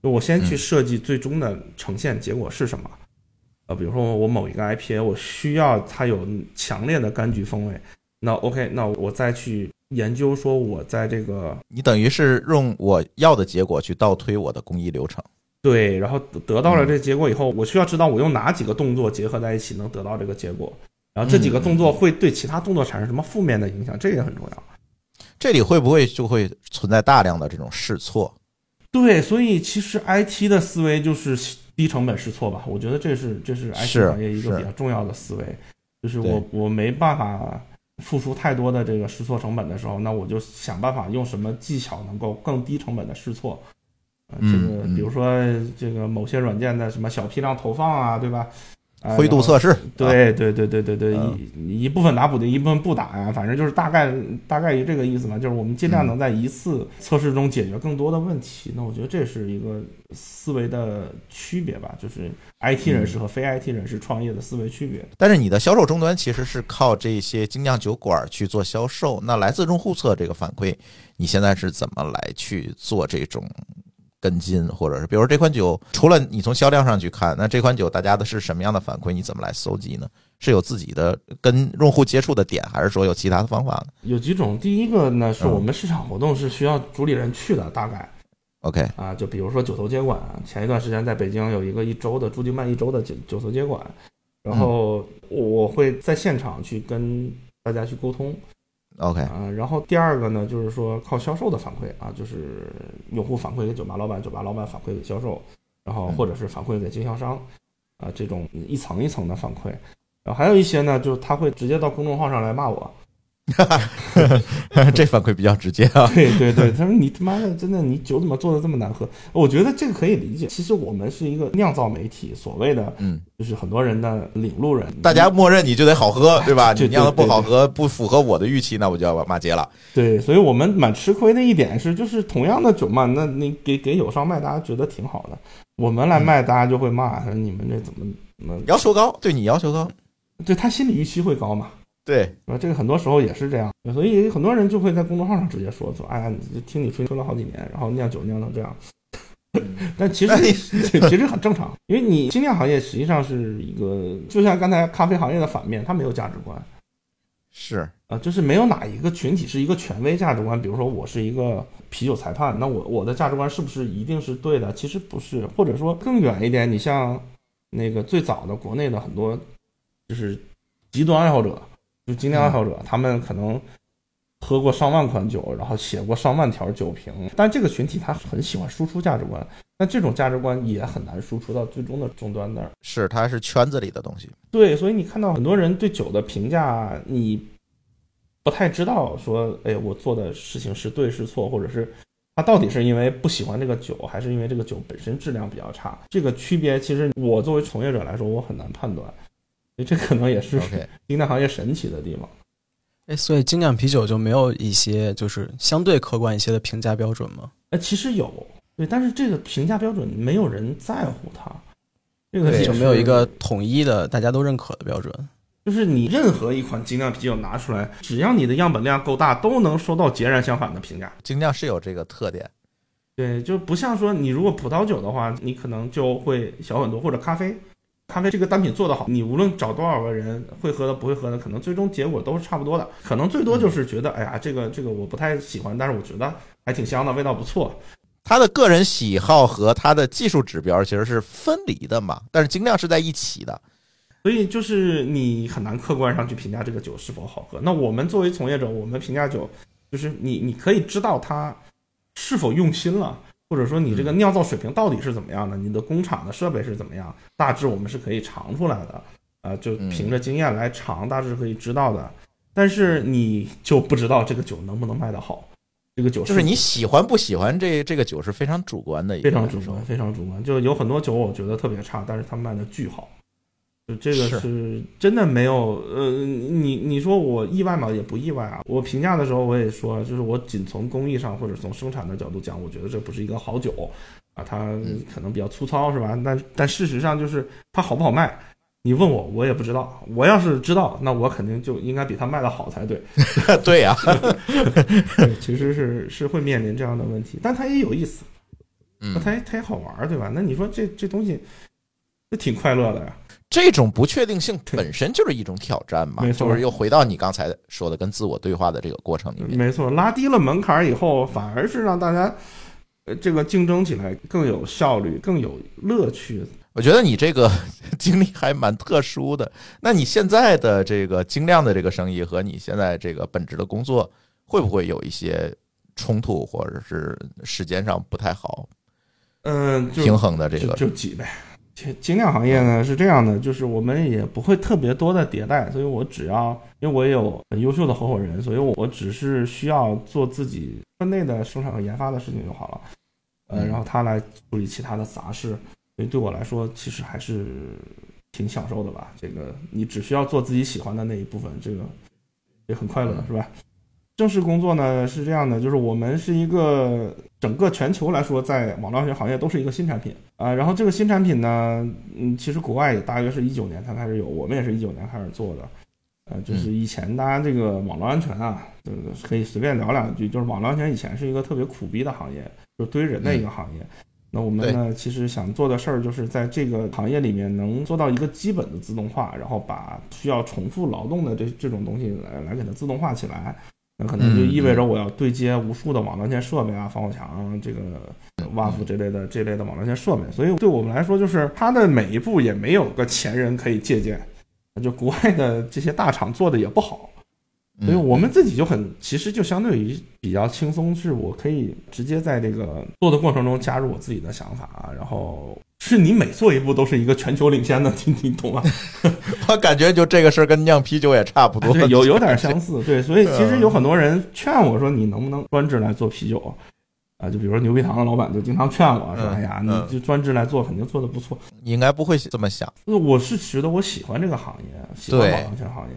就我先去嗯设计最终的呈现结果是什么。呃，比如说我某一个 IPA，我需要它有强烈的柑橘风味，那 OK，那我再去研究说我在这个你等于是用我要的结果去倒推我的工艺流程。对，然后得得到了嗯这结果以后，我需要知道我用哪几个动作结合在一起能得到这个结果，然后这几个动嗯作会对其他动作产生什么负面的影响，这也很重要。这里会不会就会存在大量的这种试错？对，所以其实 IT 的思维就是低成本试错吧，我觉得这是这是 IT 是行业一个比较重要的思维，就是我我没办法付出太多的这个试错成本的时候，那我就想办法用什么技巧能够更低成本的试错。呃，这嗯个嗯比如说这个某些软件的什么小批量投放啊，对吧？啊灰度测试，对对对对对对，嗯一一部分打补丁，一部分不打呀，反正就是大概大概于这个意思嘛，就是我们尽量能在一次测试中解决更多的问题。那我觉得这是一个思维的区别吧，就是 IT 人士和非 IT 人士创业的思维区别。但是你的销售终端其实是靠这些精酿酒馆去做销售。那来自用户侧这个反馈，你现在是怎么来去做这种跟进，或者是比如说这款酒，除了你从销量上去看，那这款酒大家的是什么样的反馈？你怎么来搜集呢？是有自己的跟用户接触的点，还是说有其他的方法呢有几种，第一个呢是嗯我们市场活动是需要主理人去的，大概？OK，啊，就比如说九头接管，前一段时间在北京有一个一周的朱迪曼一周的九九头接管，然后我会在现场去跟大家去沟通。OK，啊，然后第二个呢，就是说靠销售的反馈啊，就是用户反馈给酒吧老板，酒吧老板反馈给销售，然后或者是反馈给经销商，啊，这种一层一层的反馈。然后还有一些呢，就是他会直接到公众号上来骂我，这反馈比较直接啊。对对对，他说你他妈的真的你酒怎么做的这么难喝？我觉得这个可以理解。其实我们是一个酿造媒体，所谓的嗯，就是很多人的领路人，大家默认你就得好喝，对吧？对你酿的不好喝，不符合我的预期，那我就要骂街了。对，所以我们蛮吃亏的一点是，就是同样的酒嘛，那你给给友商卖，大家觉得挺好的，我们来卖，大家就会骂，说你们这怎么怎么？要求高，对你要求高，对他心理预期会高嘛？对，啊，这个很多时候也是这样，所以很多人就会在公众号上直接说说，哎呀，你听你吹吹了好几年，然后酿酒酿成这样。但其实其实很正常，因为你精酿行业实际上是一个，就像刚才咖啡行业的反面，它没有价值观。是啊，就是没有哪一个群体是一个权威价值观。比如说，我是一个啤酒裁判，那我我的价值观是不是一定是对的？其实不是，或者说更远一点，你像那个最早的国内的很多就是极端爱好者，就精酿爱好者，他们可能喝过上万款酒，然后写过上万条酒评，但这个群体他很喜欢输出价值观，那这种价值观也很难输出到最终的终端那儿。是，它是圈子里的东西。对，所以你看到很多人对酒的评价，你不太知道说，哎，我做的事情是对是错，或者是他到底是因为不喜欢这个酒，还是因为这个酒本身质量比较差？这个区别其实我作为从业者来说，我很难判断。所以这可能也是精酿 行业神奇的地方。哎，所以精酿啤酒就没有一些就是相对客观一些的评价标准吗？哎，其实有，对，但是这个评价标准没有人在乎它，这个就没有一个统一的大家都认可的标准。就是你任何一款精酿啤酒拿出来，只要你的样本量够大，都能收到截然相反的评价。精酿是有这个特点。对，就不像说你如果葡萄酒的话，你可能就会小很多，或者咖啡，咖啡这个单品做得好，你无论找多少个人会喝的不会喝的，可能最终结果都是差不多的，可能最多就是觉得，哎呀，这个这个我不太喜欢，但是我觉得还挺香的，味道不错。他的个人喜好和他的技术指标其实是分离的嘛，但是精酿是在一起的。所以就是你很难客观上去评价这个酒是否好喝。那我们作为从业者，我们评价酒，就是你你可以知道他是否用心了，或者说你这个酿造水平到底是怎么样的，你的工厂的设备是怎么样，大致我们是可以尝出来的。啊、就凭着经验来尝，大致可以知道的。但是你就不知道这个酒能不能卖得好，这个酒就是你喜欢不喜欢这这个酒是非常主观的非常主观，非常主观。就有很多酒我觉得特别差，但是它卖的巨好。就这个是是真的没有，呃，你你说我意外吗？也不意外啊。我评价的时候我也说，就是我仅从工艺上或者从生产的角度讲，我觉得这不是一个好酒啊，它嗯可能比较粗糙是吧？但但事实上就是它好不好卖，你问我我也不知道。我要是知道，那我肯定就应该比它卖的好才对。对呀、对，其实是是会面临这样的问题，但它也有意思，它也它也好玩，对吧？那你说这这东西，那挺快乐的呀。这种不确定性本身就是一种挑战嘛，就是又回到你刚才说的跟自我对话的这个过程里面。没错，拉低了门槛儿以后，反而是让大家，呃，这个竞争起来更有效率，更有乐趣。我觉得你这个经历还蛮特殊的。那你现在的这个精量的这个生意和你现在这个本职的工作，会不会有一些冲突，或者是时间上不太好嗯、平衡的这个？就挤呗。精精酿行业呢是这样的，就是我们也不会特别多的迭代，所以我只要，因为我也有很优秀的合伙人，所以我我只是需要做自己分内的生产和研发的事情就好了，呃，嗯然后他来处理其他的杂事，所以对我来说其实还是挺享受的吧。这个你只需要做自己喜欢的那一部分，这个也很快乐，是吧？正式工作呢是这样的，就是我们是一个整个全球来说，在网络安全行业都是一个新产品啊、然后这个新产品呢，嗯，其实国外也大约是一九年才开始有，我们也是一九年开始做的。呃，就是以前大家这个网络安全啊，这个可以随便聊两句。就是网络安全以前是一个特别苦逼的行业，就是堆人的一个行业。那我们呢，其实想做的事儿就是在这个行业里面能做到一个基本的自动化，然后把需要重复劳动的这这种东西来来给它自动化起来。那可能就意味着我要对接无数的网络线设备啊，防火墙、这个 WAF 这类的这类的网络线设备，所以对我们来说，就是它的每一步也没有个前人可以借鉴，就国外的这些大厂做的也不好，所以嗯我们自己就很，其实就相对于比较轻松，是我可以直接在这个做的过程中加入我自己的想法，然后是你每做一步都是一个全球领先的，你你懂吗？我感觉就这个事儿跟酿啤酒也差不多。对，有有点相似，对，所以其实有很多人劝我说，你能不能专职来做啤酒？啊，就比如说牛皮糖的老板就经常劝我说：“嗯哎呀，嗯你就专职来做，肯定做的不错。你应该不会这么想。”我是觉得我喜欢这个行业，喜欢对网安全行业，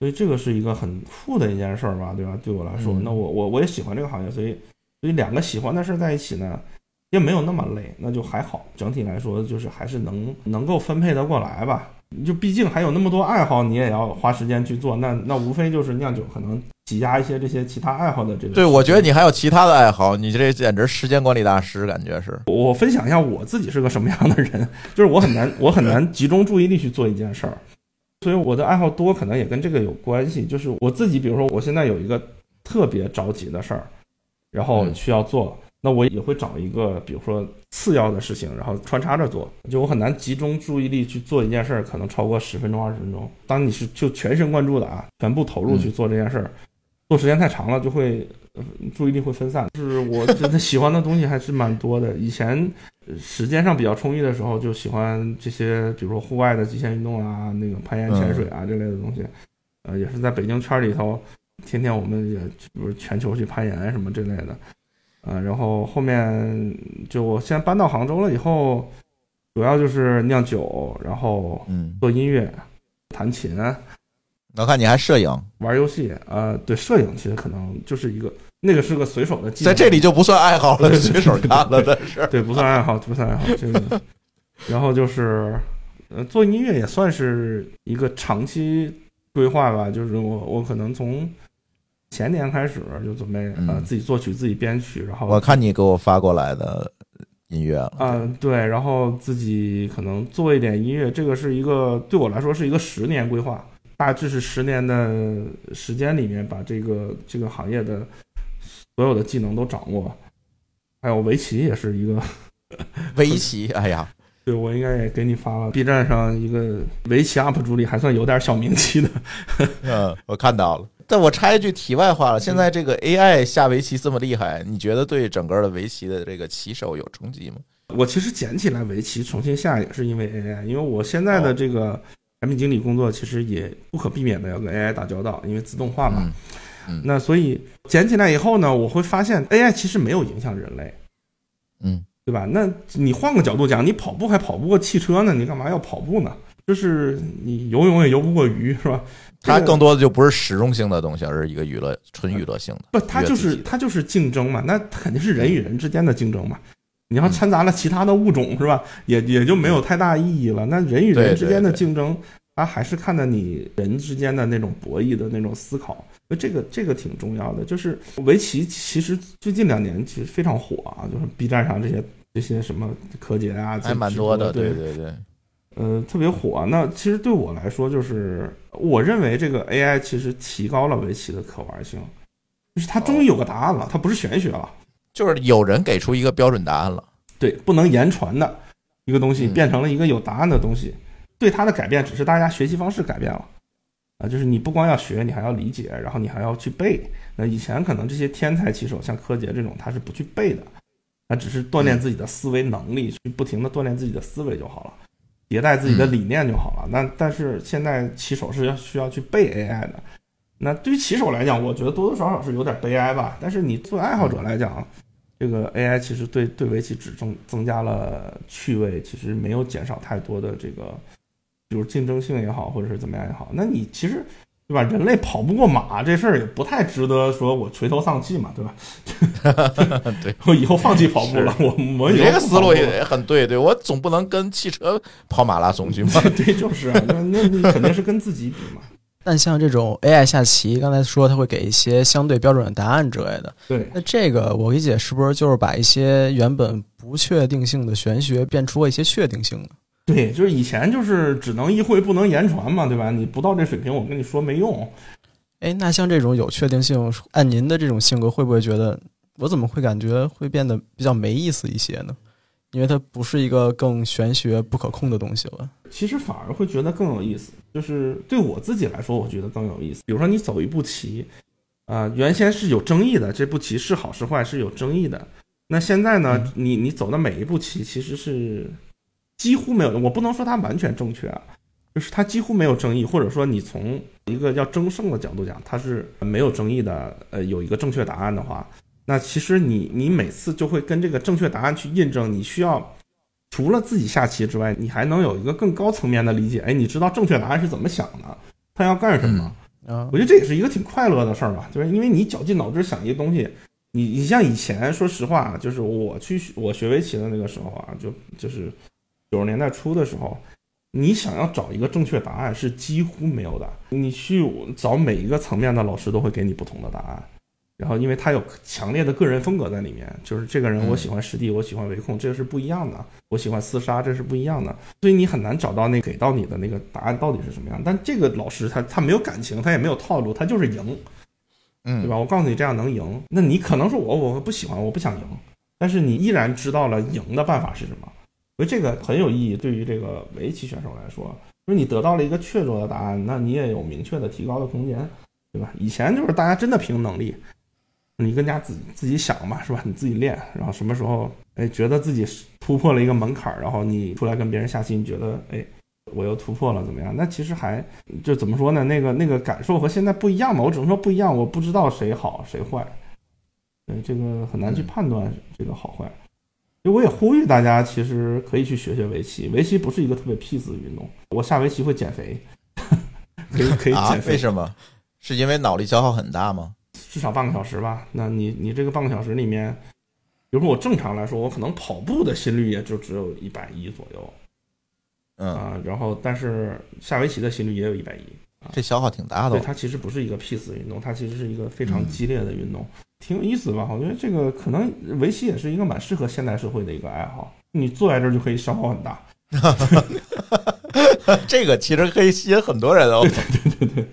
所以这个是一个很酷的一件事儿吧，对吧？对我来说，嗯那我我我也喜欢这个行业，所以所以两个喜欢的事儿在一起呢，也没有那么累，那就还好。整体来说，就是还是能能够分配得过来吧。就毕竟还有那么多爱好，你也要花时间去做，那那无非就是酿酒可能挤压一些这些其他爱好的这个。对，我觉得你还有其他的爱好，你这简直时间管理大师，感觉是。我分享一下我自己是个什么样的人，就是我很难，我很难集中注意力去做一件事儿，所以我的爱好多可能也跟这个有关系。就是我自己，比如说我现在有一个特别着急的事儿，然后嗯需要做，那我也会找一个比如说次要的事情，然后穿插着做。就我很难集中注意力去做一件事儿，可能超过十分钟、二十分钟。当你是就全神贯注的啊，全部投入去做这件事儿，做时间太长了就会。呃注意力会分散，就是我真的喜欢的东西还是蛮多的。以前呃时间上比较充裕的时候，就喜欢这些，比如说户外的极限运动啊，那个攀岩、潜水啊这类的东西。呃，也是在北京圈里头，天天我们也不是全球去攀岩什么之类的。呃，然后后面就我现在搬到杭州了以后，主要就是酿酒，然后嗯，做音乐、弹琴、我看你还摄影，玩游戏。呃，对，摄影其实可能就是一个那个是个随手的技能，在这里就不算爱好了，随手干了的事。对，不算爱好，不算爱好。这个，然后就是，呃，做音乐也算是一个长期规划吧。就是我，我可能从前年开始就准备呃嗯自己作曲、自己编曲，然后我看你给我发过来的音乐了，啊、对，然后自己可能做一点音乐，这个是一个对我来说是一个十年规划，大致是十年的时间里面把这个这个行业的所有的技能都掌握。还有围棋也是一个 围棋，哎呀，对我应该也给你发了，B 站上一个围棋 UP 主里还算有点小名气的。嗯，我看到了。但我插一句题外话了，现在这个 AI 下围棋这么厉害，你觉得对整个的围棋的这个棋手有冲击吗？我其实捡起来围棋重新下也是因为 AI，因为我现在哦的这个产品经理工作其实也不可避免的要跟 AI 打交道，因为自动化嘛。嗯嗯那所以捡起来以后呢，我会发现 AI 其实没有影响人类，嗯，对吧？那你换个角度讲，你跑步还跑不过汽车呢，你干嘛要跑步呢？就是你游泳也游不过鱼，是吧？它更多的就不是实用性的东西，而是一个娱乐、纯娱乐性的。不，它就是它就是竞争嘛，那它肯定是人与人之间的竞争嘛。你要掺杂了其他的物种是吧？也也就没有太大意义了。那人与人之间的竞争，它还是看的你人之间的那种博弈的那种思考。那这个这个挺重要的。就是围棋，其实最近两年其实非常火啊，就是 B 站上这些这些什么柯洁啊，还蛮多的，对对对对。呃，特别火。那其实对我来说，就是我认为这个 AI 其实提高了围棋的可玩性，就是它终于有个答案了，它不是玄学了。就是有人给出一个标准答案了，对，不能言传的一个东西嗯变成了一个有答案的东西。对它的改变只是大家学习方式改变了啊，就是你不光要学，你还要理解，然后你还要去背。那以前可能这些天才棋手，像柯洁这种，他是不去背的，他只是锻炼自己的思维能力，去不停的锻炼自己的思维就好了，迭代自己的理念就好了。那但是现在棋手是要需要去背 AI 的。那对于棋手来讲，我觉得多多少少是有点悲哀吧。但是你作为爱好者来讲，这个 AI 其实对对围棋只增增加了趣味，其实没有减少太多的这个，比如竞争性也好，或者是怎么样也好。那你其实对吧？人类跑不过马这事儿也不太值得说我垂头丧气嘛，对吧？对，我以后放弃跑步了，我我有这个思路也很对，对我总不能跟汽车跑马拉松去嘛。对，就是啊，那那你肯定是跟自己比嘛。但像这种 AI 下棋，刚才说它会给一些相对标准的答案之类的，对，那这个我理解是不是就是把一些原本不确定性的玄学变出了一些确定性呢？对，就是以前就是只能意会不能言传嘛，对吧？你不到这水平，我跟你说没用。哎，那像这种有确定性，按您的这种性格，会不会觉得我怎么会感觉会变得比较没意思一些呢？因为它不是一个更玄学、不可控的东西了。其实反而会觉得更有意思，就是对我自己来说，我觉得更有意思。比如说你走一步棋，啊、原先是有争议的，这步棋是好是坏是有争议的。那现在呢，你你走的每一步棋其实是几乎没有，我不能说它完全正确啊，就是它几乎没有争议，或者说你从一个要争胜的角度讲，它是没有争议的。呃，有一个正确答案的话，那其实你你每次就会跟这个正确答案去印证，你需要除了自己下棋之外，你还能有一个更高层面的理解。哎，你知道正确答案是怎么想的，他要干什么？啊我觉得这也是一个挺快乐的事儿吧，就是因为你绞尽脑汁想一个东西，你你像以前，说实话，就是我去我学围棋的那个时候啊，就就是九十年代初的时候，你想要找一个正确答案是几乎没有的，你去找每一个层面的老师都会给你不同的答案，然后因为他有强烈的个人风格在里面，就是这个人嗯我喜欢实地，我喜欢围控，这个是不一样的。我喜欢厮杀，这是不一样的。所以你很难找到那给到你的那个答案到底是什么样。但这个老师他他没有感情，他也没有套路，他就是赢，嗯对嗯吧？我告诉你这样能赢，那你可能是我我不喜欢，我不想赢，但是你依然知道了赢的办法是什么。所以这个很有意义，对于这个围棋选手来说，因为你得到了一个确凿的答案，那你也有明确的提高的空间，对吧？以前就是大家真的凭能力，你跟家自己自己想嘛，是吧？你自己练，然后什么时候哎觉得自己突破了一个门槛儿，然后你出来跟别人下棋，你觉得哎我又突破了怎么样？那其实还就怎么说呢？那个那个感受和现在不一样嘛，我只能说不一样，我不知道谁好谁坏，对这个很难去判断这个好坏。就我也呼吁大家，其实可以去学学围棋。围棋不是一个特别 peace 的运动。我下围棋会减肥，可以可以啊减？肥，为什么？是因为脑力消耗很大吗？至少半个小时吧。那你你这个半个小时里面，比如说我正常来说，我可能跑步的心率也就只有一百一左右嗯，啊，然后但是下围棋的心率也有一百一。这消耗挺大的对，哦。它其实不是一个 peace 的运动，它其实是一个非常嗯激烈的运动，挺有意思吧？我觉得这个可能围棋也是一个蛮适合现代社会的一个爱好。你坐在这儿就可以消耗很大，这个其实可以吸引很多人哦。对对对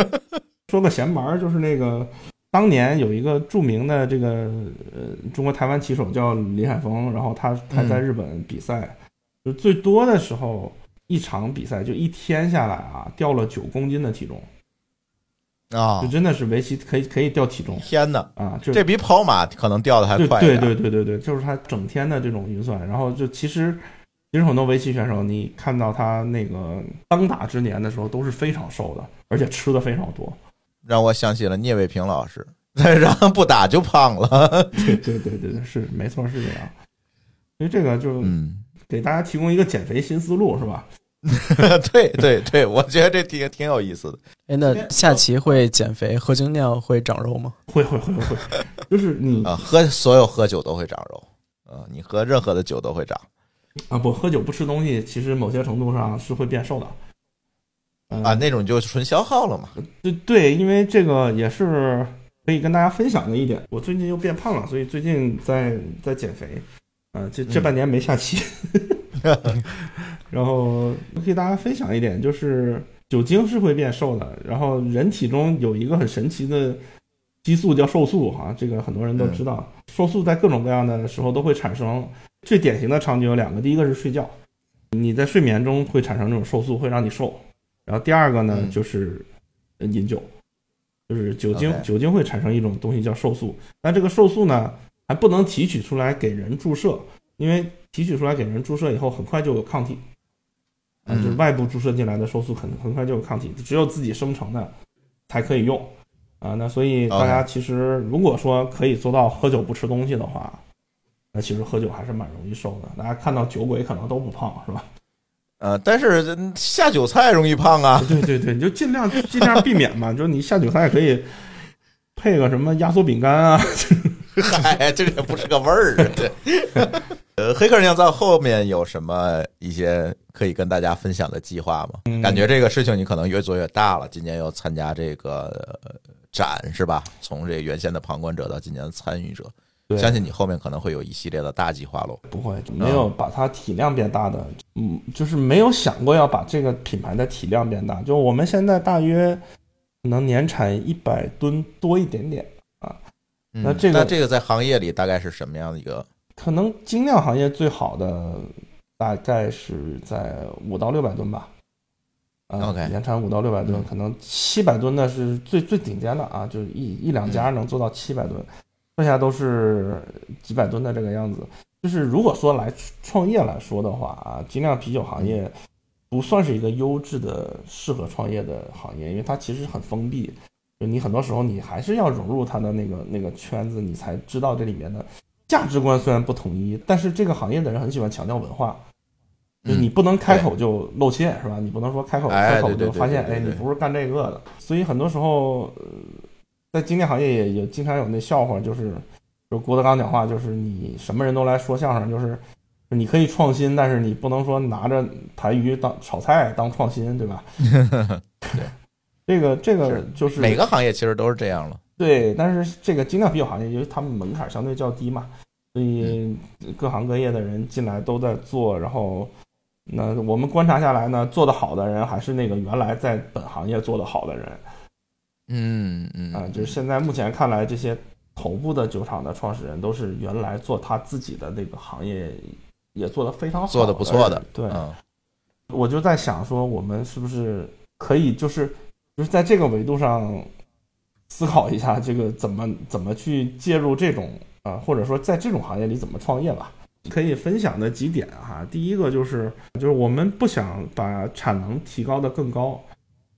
对说个闲玩儿，就是那个当年有一个著名的这个呃中国台湾棋手叫李海峰，然后他他在日本比赛，就最多的时候一场比赛就一天下来啊掉了九公斤的体重，啊就！真的是围棋可以可以掉体重天哪，啊，就这比跑马可能掉的还快对。对对对对，就是他整天的这种运算，然后就其实其实很多围棋选手，你看到他那个当打之年的时候都是非常瘦的，而且吃的非常多。让我想起了聂卫平老师，然后不打就胖了。对对对对对，是没错是这样。所以这个就嗯，给大家提供一个减肥新思路，是吧？对对对，我觉得这挺挺有意思的。哎，那下棋会减肥，喝精酿会长肉吗？会会会会，就是你啊，喝所有喝酒都会长肉，啊，你喝任何的酒都会长。啊不喝酒不吃东西，其实某些程度上是会变瘦的。嗯啊，那种就纯消耗了嘛。对对，因为这个也是可以跟大家分享的一点。我最近又变胖了，所以最近在在减肥。呃，这这半年没下棋，然后可以大家分享一点，就是酒精是会变瘦的，然后人体中有一个很神奇的激素叫瘦素哈，这个很多人都知道。瘦素在各种各样的时候都会产生，最典型的场景有两个，第一个是睡觉，你在睡眠中会产生这种瘦素，会让你瘦。然后第二个呢，嗯就是呃饮酒，就是酒精酒精会产生一种东西叫瘦素，但这个瘦素呢还不能提取出来给人注射，因为提取出来给人注射以后很快就有抗体，啊，嗯就是外部注射进来的瘦素很很快就有抗体，只有自己生成的才可以用，啊，那所以大家其实如果说可以做到喝酒不吃东西的话，那其实喝酒还是蛮容易瘦的，大家看到酒鬼可能都不胖是吧？呃，但是嗯下酒菜容易胖啊。对对对，你就尽量尽量避免嘛。就是你下酒菜可以配个什么压缩饼干啊，嗨，这个也不是个味儿。对，呃，黑客酿造后面有什么一些可以跟大家分享的计划吗？嗯感觉这个事情你可能越做越大了。今年又参加这个呃展是吧？从这原先的旁观者到今年的参与者，对相信你后面可能会有一系列的大计划喽。不会没有把它体量变大的，嗯，就是没有想过要把这个品牌的体量变大。就我们现在大约可能年产一百吨多一点点，嗯那这个那这个在行业里大概是什么样的一个？可能精酿行业最好的大概是在五到六百吨吧。啊 OK 年产五到六百吨嗯，可能七百吨的是最最顶尖的啊，就是一一两家能做到七百吨，剩下都是几百吨的这个样子。就是如果说来创业来说的话啊，精酿啤酒行业不算是一个优质的适合创业的行业，因为它其实很封闭。就你很多时候你还是要融入他的那个那个圈子，你才知道这里面的价值观虽然不统一，但是这个行业的人很喜欢强调文化。就嗯你不能开口就露怯是吧？你不能说开口哎开口就发现，哎，你不是干这个的。所以很多时候，呃在经典行业也也经常有那笑话，就是就郭德纲讲话，就是你什么人都来说相声，就是你可以创新，但是你不能说拿着台鱼当炒菜当创新，对吧？对，这个这个就是每个行业其实都是这样了。对，但是这个精酿啤酒行业，因为他们门槛相对较低嘛，所以各行各业的人进来都在做，然后那我们观察下来呢，做得好的人还是那个原来在本行业做得好的人嗯嗯啊，就是现在目前看来，这些头部的酒厂的创始人都是原来做他自己的那个行业也做得非常好，做得不错的对，嗯。我就在想说，我们是不是可以就是就是在这个维度上思考一下，这个怎么怎么去介入这种啊、或者说在这种行业里怎么创业吧。可以分享的几点哈，第一个就是就是我们不想把产能提高的更高，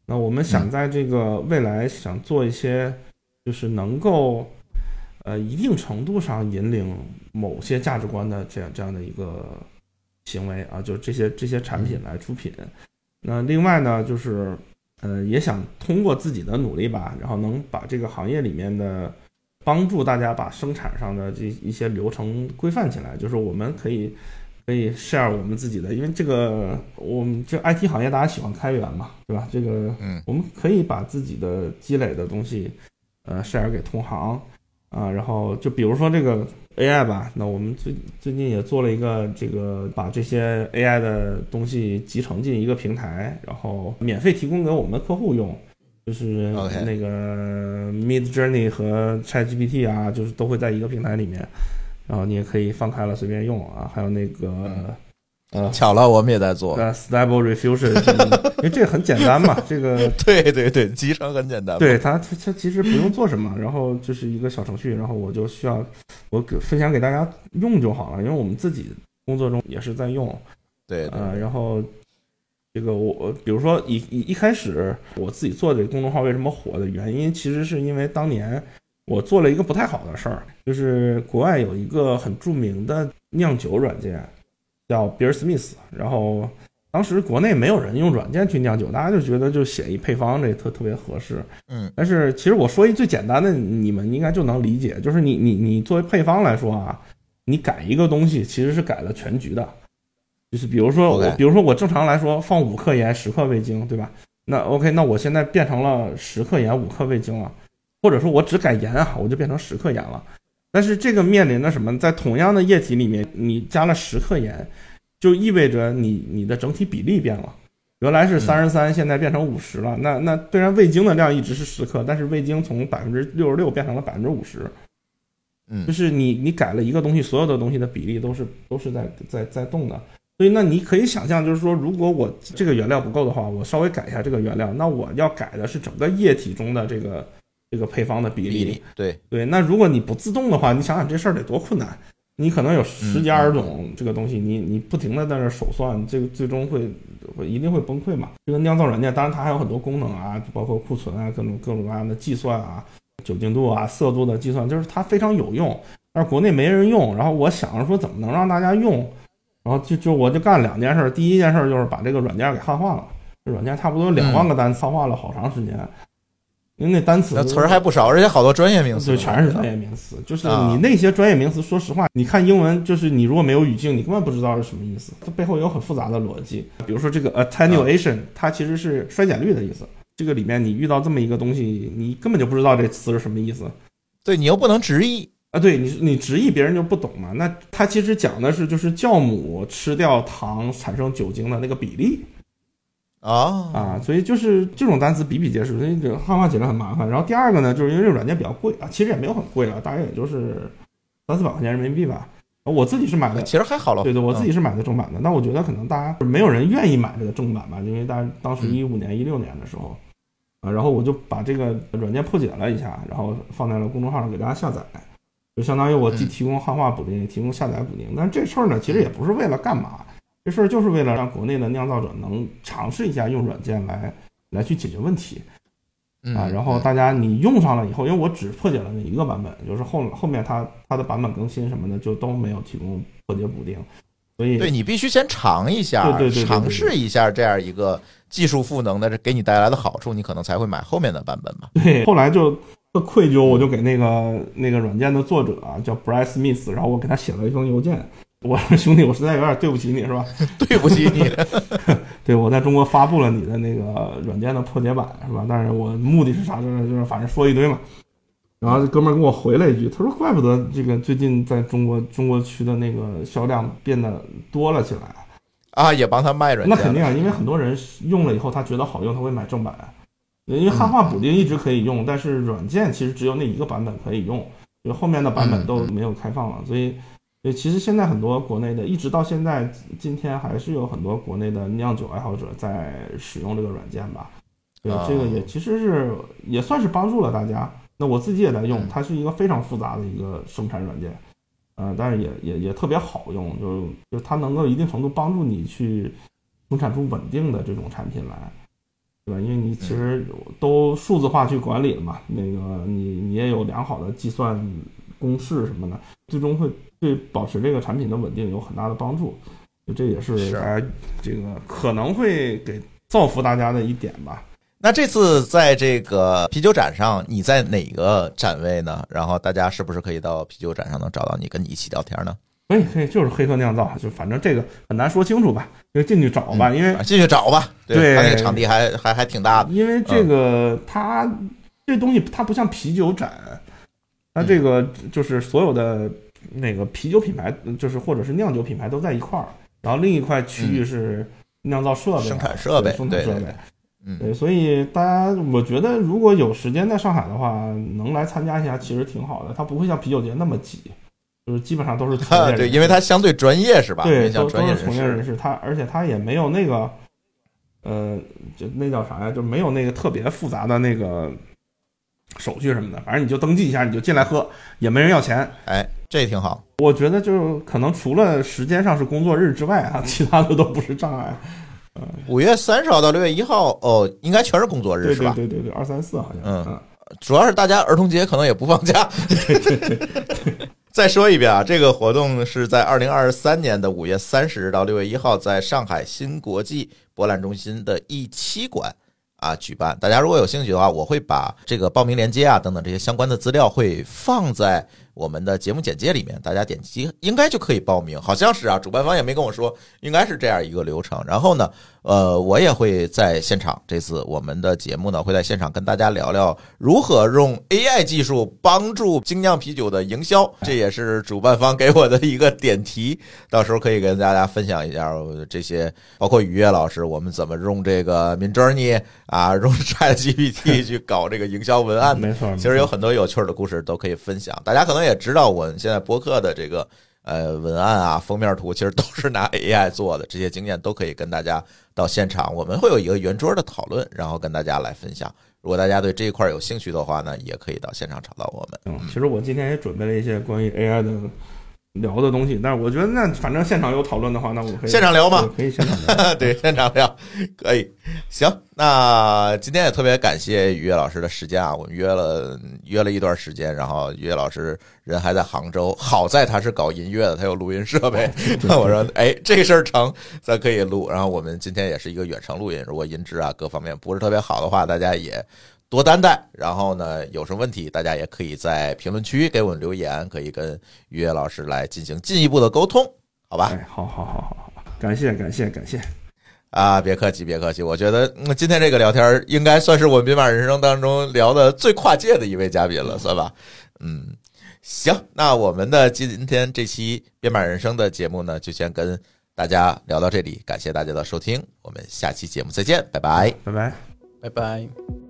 那我们想在这个未来想做一些就是能够呃一定程度上引领某些价值观的这样这样的一个行为啊，就是这些这些产品来出品。那另外呢，就是呃，也想通过自己的努力吧，然后能把这个行业里面的帮助大家把生产上的这一些流程规范起来，就是我们可以可以 share 我们自己的，因为这个我们这 IT 行业大家喜欢开源嘛，对吧？这个嗯我们可以把自己的积累的东西呃 share 给同行啊，然后就比如说这个 AI 吧，那我们最最近也做了一个这个把这些 AI 的东西集成进一个平台，然后免费提供给我们的客户用，就是那个 Mid Journey 和 ChatGPT 啊，就是都会在一个平台里面，然后你也可以放开了随便用啊，还有那个呃巧了，我们也在做。呃 Stable Diffusion，因为这个很简单嘛，这个对 对对，集成很简单。对，它它它其实不用做什么，然后就是一个小程序，然后我就需要我给分享给大家用就好了，因为我们自己工作中也是在用，对对呃，然后这个我我比如说一一一开始我自己做这个公众号为什么火的原因，其实是因为当年我做了一个不太好的事儿，就是国外有一个很著名的酿酒软件叫 Beer Smith，然后当时国内没有人用软件去酿酒，大家就觉得就写一配方这特特别合适，嗯，但是其实我说一最简单的，你们应该就能理解，就是你你你作为配方来说啊，你改一个东西其实是改了全局的，就是比如说我比如说我正常来说放五克盐十克味精，对吧？那 OK，那我现在变成了十克盐五克味精了，或者说我只改盐啊，我就变成十克盐了。但是这个面临的什么？在同样的液体里面，你加了十克盐，就意味着你你的整体比例变了。原来是三十三，现在变成五十了。那那虽然味精的量一直是十克，但是味精从百分之六十六变成了百分之五十。嗯就是你你改了一个东西，所有的东西的比例都是都是在在在动的。所以那你可以想象，就是说，如果我这个原料不够的话，我稍微改一下这个原料，那我要改的是整个液体中的这个这个配方的比例。对，对，那如果你不自动的话，你想想这事儿得多困难。你可能有十几嗯二十种这个东西，你你不停的在那儿手算，这个最终会会一定会崩溃嘛。这个酿造软件，当然它还有很多功能啊，包括库存啊，各种各种各样的计算啊，酒精度啊、色度的计算，就是它非常有用。但是国内没人用，然后我想着说怎么能让大家用，然后就就我就干两件事儿，第一件事儿就是把这个软件给汉化了，这软件差不多两万个单词，汉化了好长时间，因为那单词那词儿还不少，而且好多专业名词，对，全是专业名词。就是啊你那些专业名词，说实话，你看英文，就是你如果没有语境，你根本不知道是什么意思。它背后有很复杂的逻辑。比如说这个 attenuation，、它其实是衰减率的意思。这个里面你遇到这么一个东西，你根本就不知道这词是什么意思对你又不能直译，啊。对你，你直译别人就不懂嘛。那它其实讲的是，就是酵母吃掉糖产生酒精的那个比例。啊啊，所以就是这种单词比比皆是，所以这个汉化起来很麻烦。然后第二个呢，就是因为这个软件比较贵啊，其实也没有很贵啊，大概也就是三四百块钱人民币吧。我自己是买的，其实还好了。对对，我自己嗯是买的正版的，但我觉得可能大家没有人愿意买这个正版吧，因为大当时嗯一五年、一六年的时候，啊，然后我就把这个软件破解了一下，然后放在了公众号上给大家下载，就相当于我既嗯提供汉化补丁，也提供下载补丁。但这事儿呢，其实也不是为了干嘛，这事儿就是为了让国内的酿造者能尝试一下用软件来来去解决问题。嗯啊，然后大家你用上了以后，因为我只破解了那一个版本，就是后后面它它的版本更新什么的就都没有提供破解补丁，所以对你必须先尝一下，对对对对对尝试一下这样一个技术赋能的给你带来的好处，你可能才会买后面的版本吧。对，后来就特愧疚，我就给那个那个软件的作者啊叫 Bryce Smith，然后我给他写了一封邮件，我说兄弟，我实在有点对不起你是吧？对不起你，对我在中国发布了你的那个软件的破解版是吧？但是我目的是啥？就是就是反正说一堆嘛。然后这哥们儿给我回了一句，他说怪不得这个最近在中国中国区的那个销量变得多了起来。啊，也帮他卖软件，那肯定啊，因为很多人用了以后他觉得好用，他会买正版。因为汉化补丁一直可以用，但是软件其实只有那一个版本可以用，就后面的版本都没有开放了，所以。所以其实现在很多国内的，一直到现在今天还是有很多国内的酿酒爱好者在使用这个软件吧。对，这个也其实是也算是帮助了大家。那我自己也在用，它是一个非常复杂的一个生产软件，呃，但是也也也特别好用，就就它能够一定程度帮助你去生产出稳定的这种产品来，对吧？因为你其实都数字化去管理了嘛，那个你你也有良好的计算公式什么的，最终会。对保持这个产品的稳定有很大的帮助，就这也是大家这个可能会给造福大家的一点吧。那这次在这个啤酒展上，你在哪个展位呢？然后大家是不是可以到啤酒展上能找到你，跟你一起聊天呢？可以，可以，就是黑客酿造，就反正这个很难说清楚吧，就进去找吧，因为进去找吧。对，他那个场地还还还挺大的。因为这个它这东西它不像啤酒展，它这个就是所有的。那个啤酒品牌就是或者是酿酒品牌都在一块儿，然后另一块区域是酿造设备、生产设备、生产设备。嗯，对，所以大家我觉得如果有时间在上海的话，能来参加一下其实挺好的。它不会像啤酒节那么挤，就是基本上都是从业 对，因为它相对专业是吧？对，都都是从业人士。他而且他也没有那个，呃，就那叫啥呀？就没有那个特别复杂的那个。手续什么的，反正你就登记一下，你就进来喝，也没人要钱。哎，这挺好。我觉得就可能除了时间上是工作日之外啊，其他的都不是障碍。嗯，五月三十号到六月一号，哦，应该全是工作日是吧？对对对对，二三四好像。嗯，主要是大家儿童节可能也不放假。对 对对。再说一遍啊，这个活动是在二零二三年的五月三十日到六月一号，在上海新国际博览中心的一期馆。啊，举办！大家如果有兴趣的话，我会把这个报名链接啊等等这些相关的资料会放在我们的节目简介里面，大家点击应该就可以报名。好像是啊，主办方也没跟我说，应该是这样一个流程。然后呢？呃，我也会在现场。这次我们的节目呢，会在现场跟大家聊聊如何用 AI 技术帮助精酿啤酒的营销。这也是主办方给我的一个点题，到时候可以跟大家分享一下这些，包括于越老师，我们怎么用这个 Midjourney 啊，用 ChatGPT 去搞这个营销文案。没错，其实有很多有趣的故事都可以分享。大家可能也知道，我们现在播客的这个。呃，文案啊，封面图其实都是拿 AI 做的，这些经验都可以跟大家到现场，我们会有一个圆桌的讨论，然后跟大家来分享。如果大家对这一块有兴趣的话呢，也可以到现场找到我们。嗯，其实我今天也准备了一些关于 AI 的。聊的东西，但是我觉得那反正现场有讨论的话，那我可以现场聊吗？可以现场聊，对，现场聊可以。行，那今天也特别感谢于越老师的时间啊，我们约了约了一段时间，然后于越老师人还在杭州，好在他是搞音乐的，他有录音设备。那我说，哎，这事儿成，咱可以录。然后我们今天也是一个远程录音，如果音质啊各方面不是特别好的话，大家也。多担待，然后呢，有什么问题，大家也可以在评论区给我们留言，可以跟于越老师来进行进一步的沟通，好吧？哎，好好好好好，感谢感谢感谢，啊，别客气别客气，我觉得今天这个聊天应该算是我们编码人生当中聊的最跨界的一位嘉宾了，算吧？嗯，行，那我们的今天这期编码人生的节目呢，就先跟大家聊到这里，感谢大家的收听，我们下期节目再见，拜拜，拜拜，拜拜。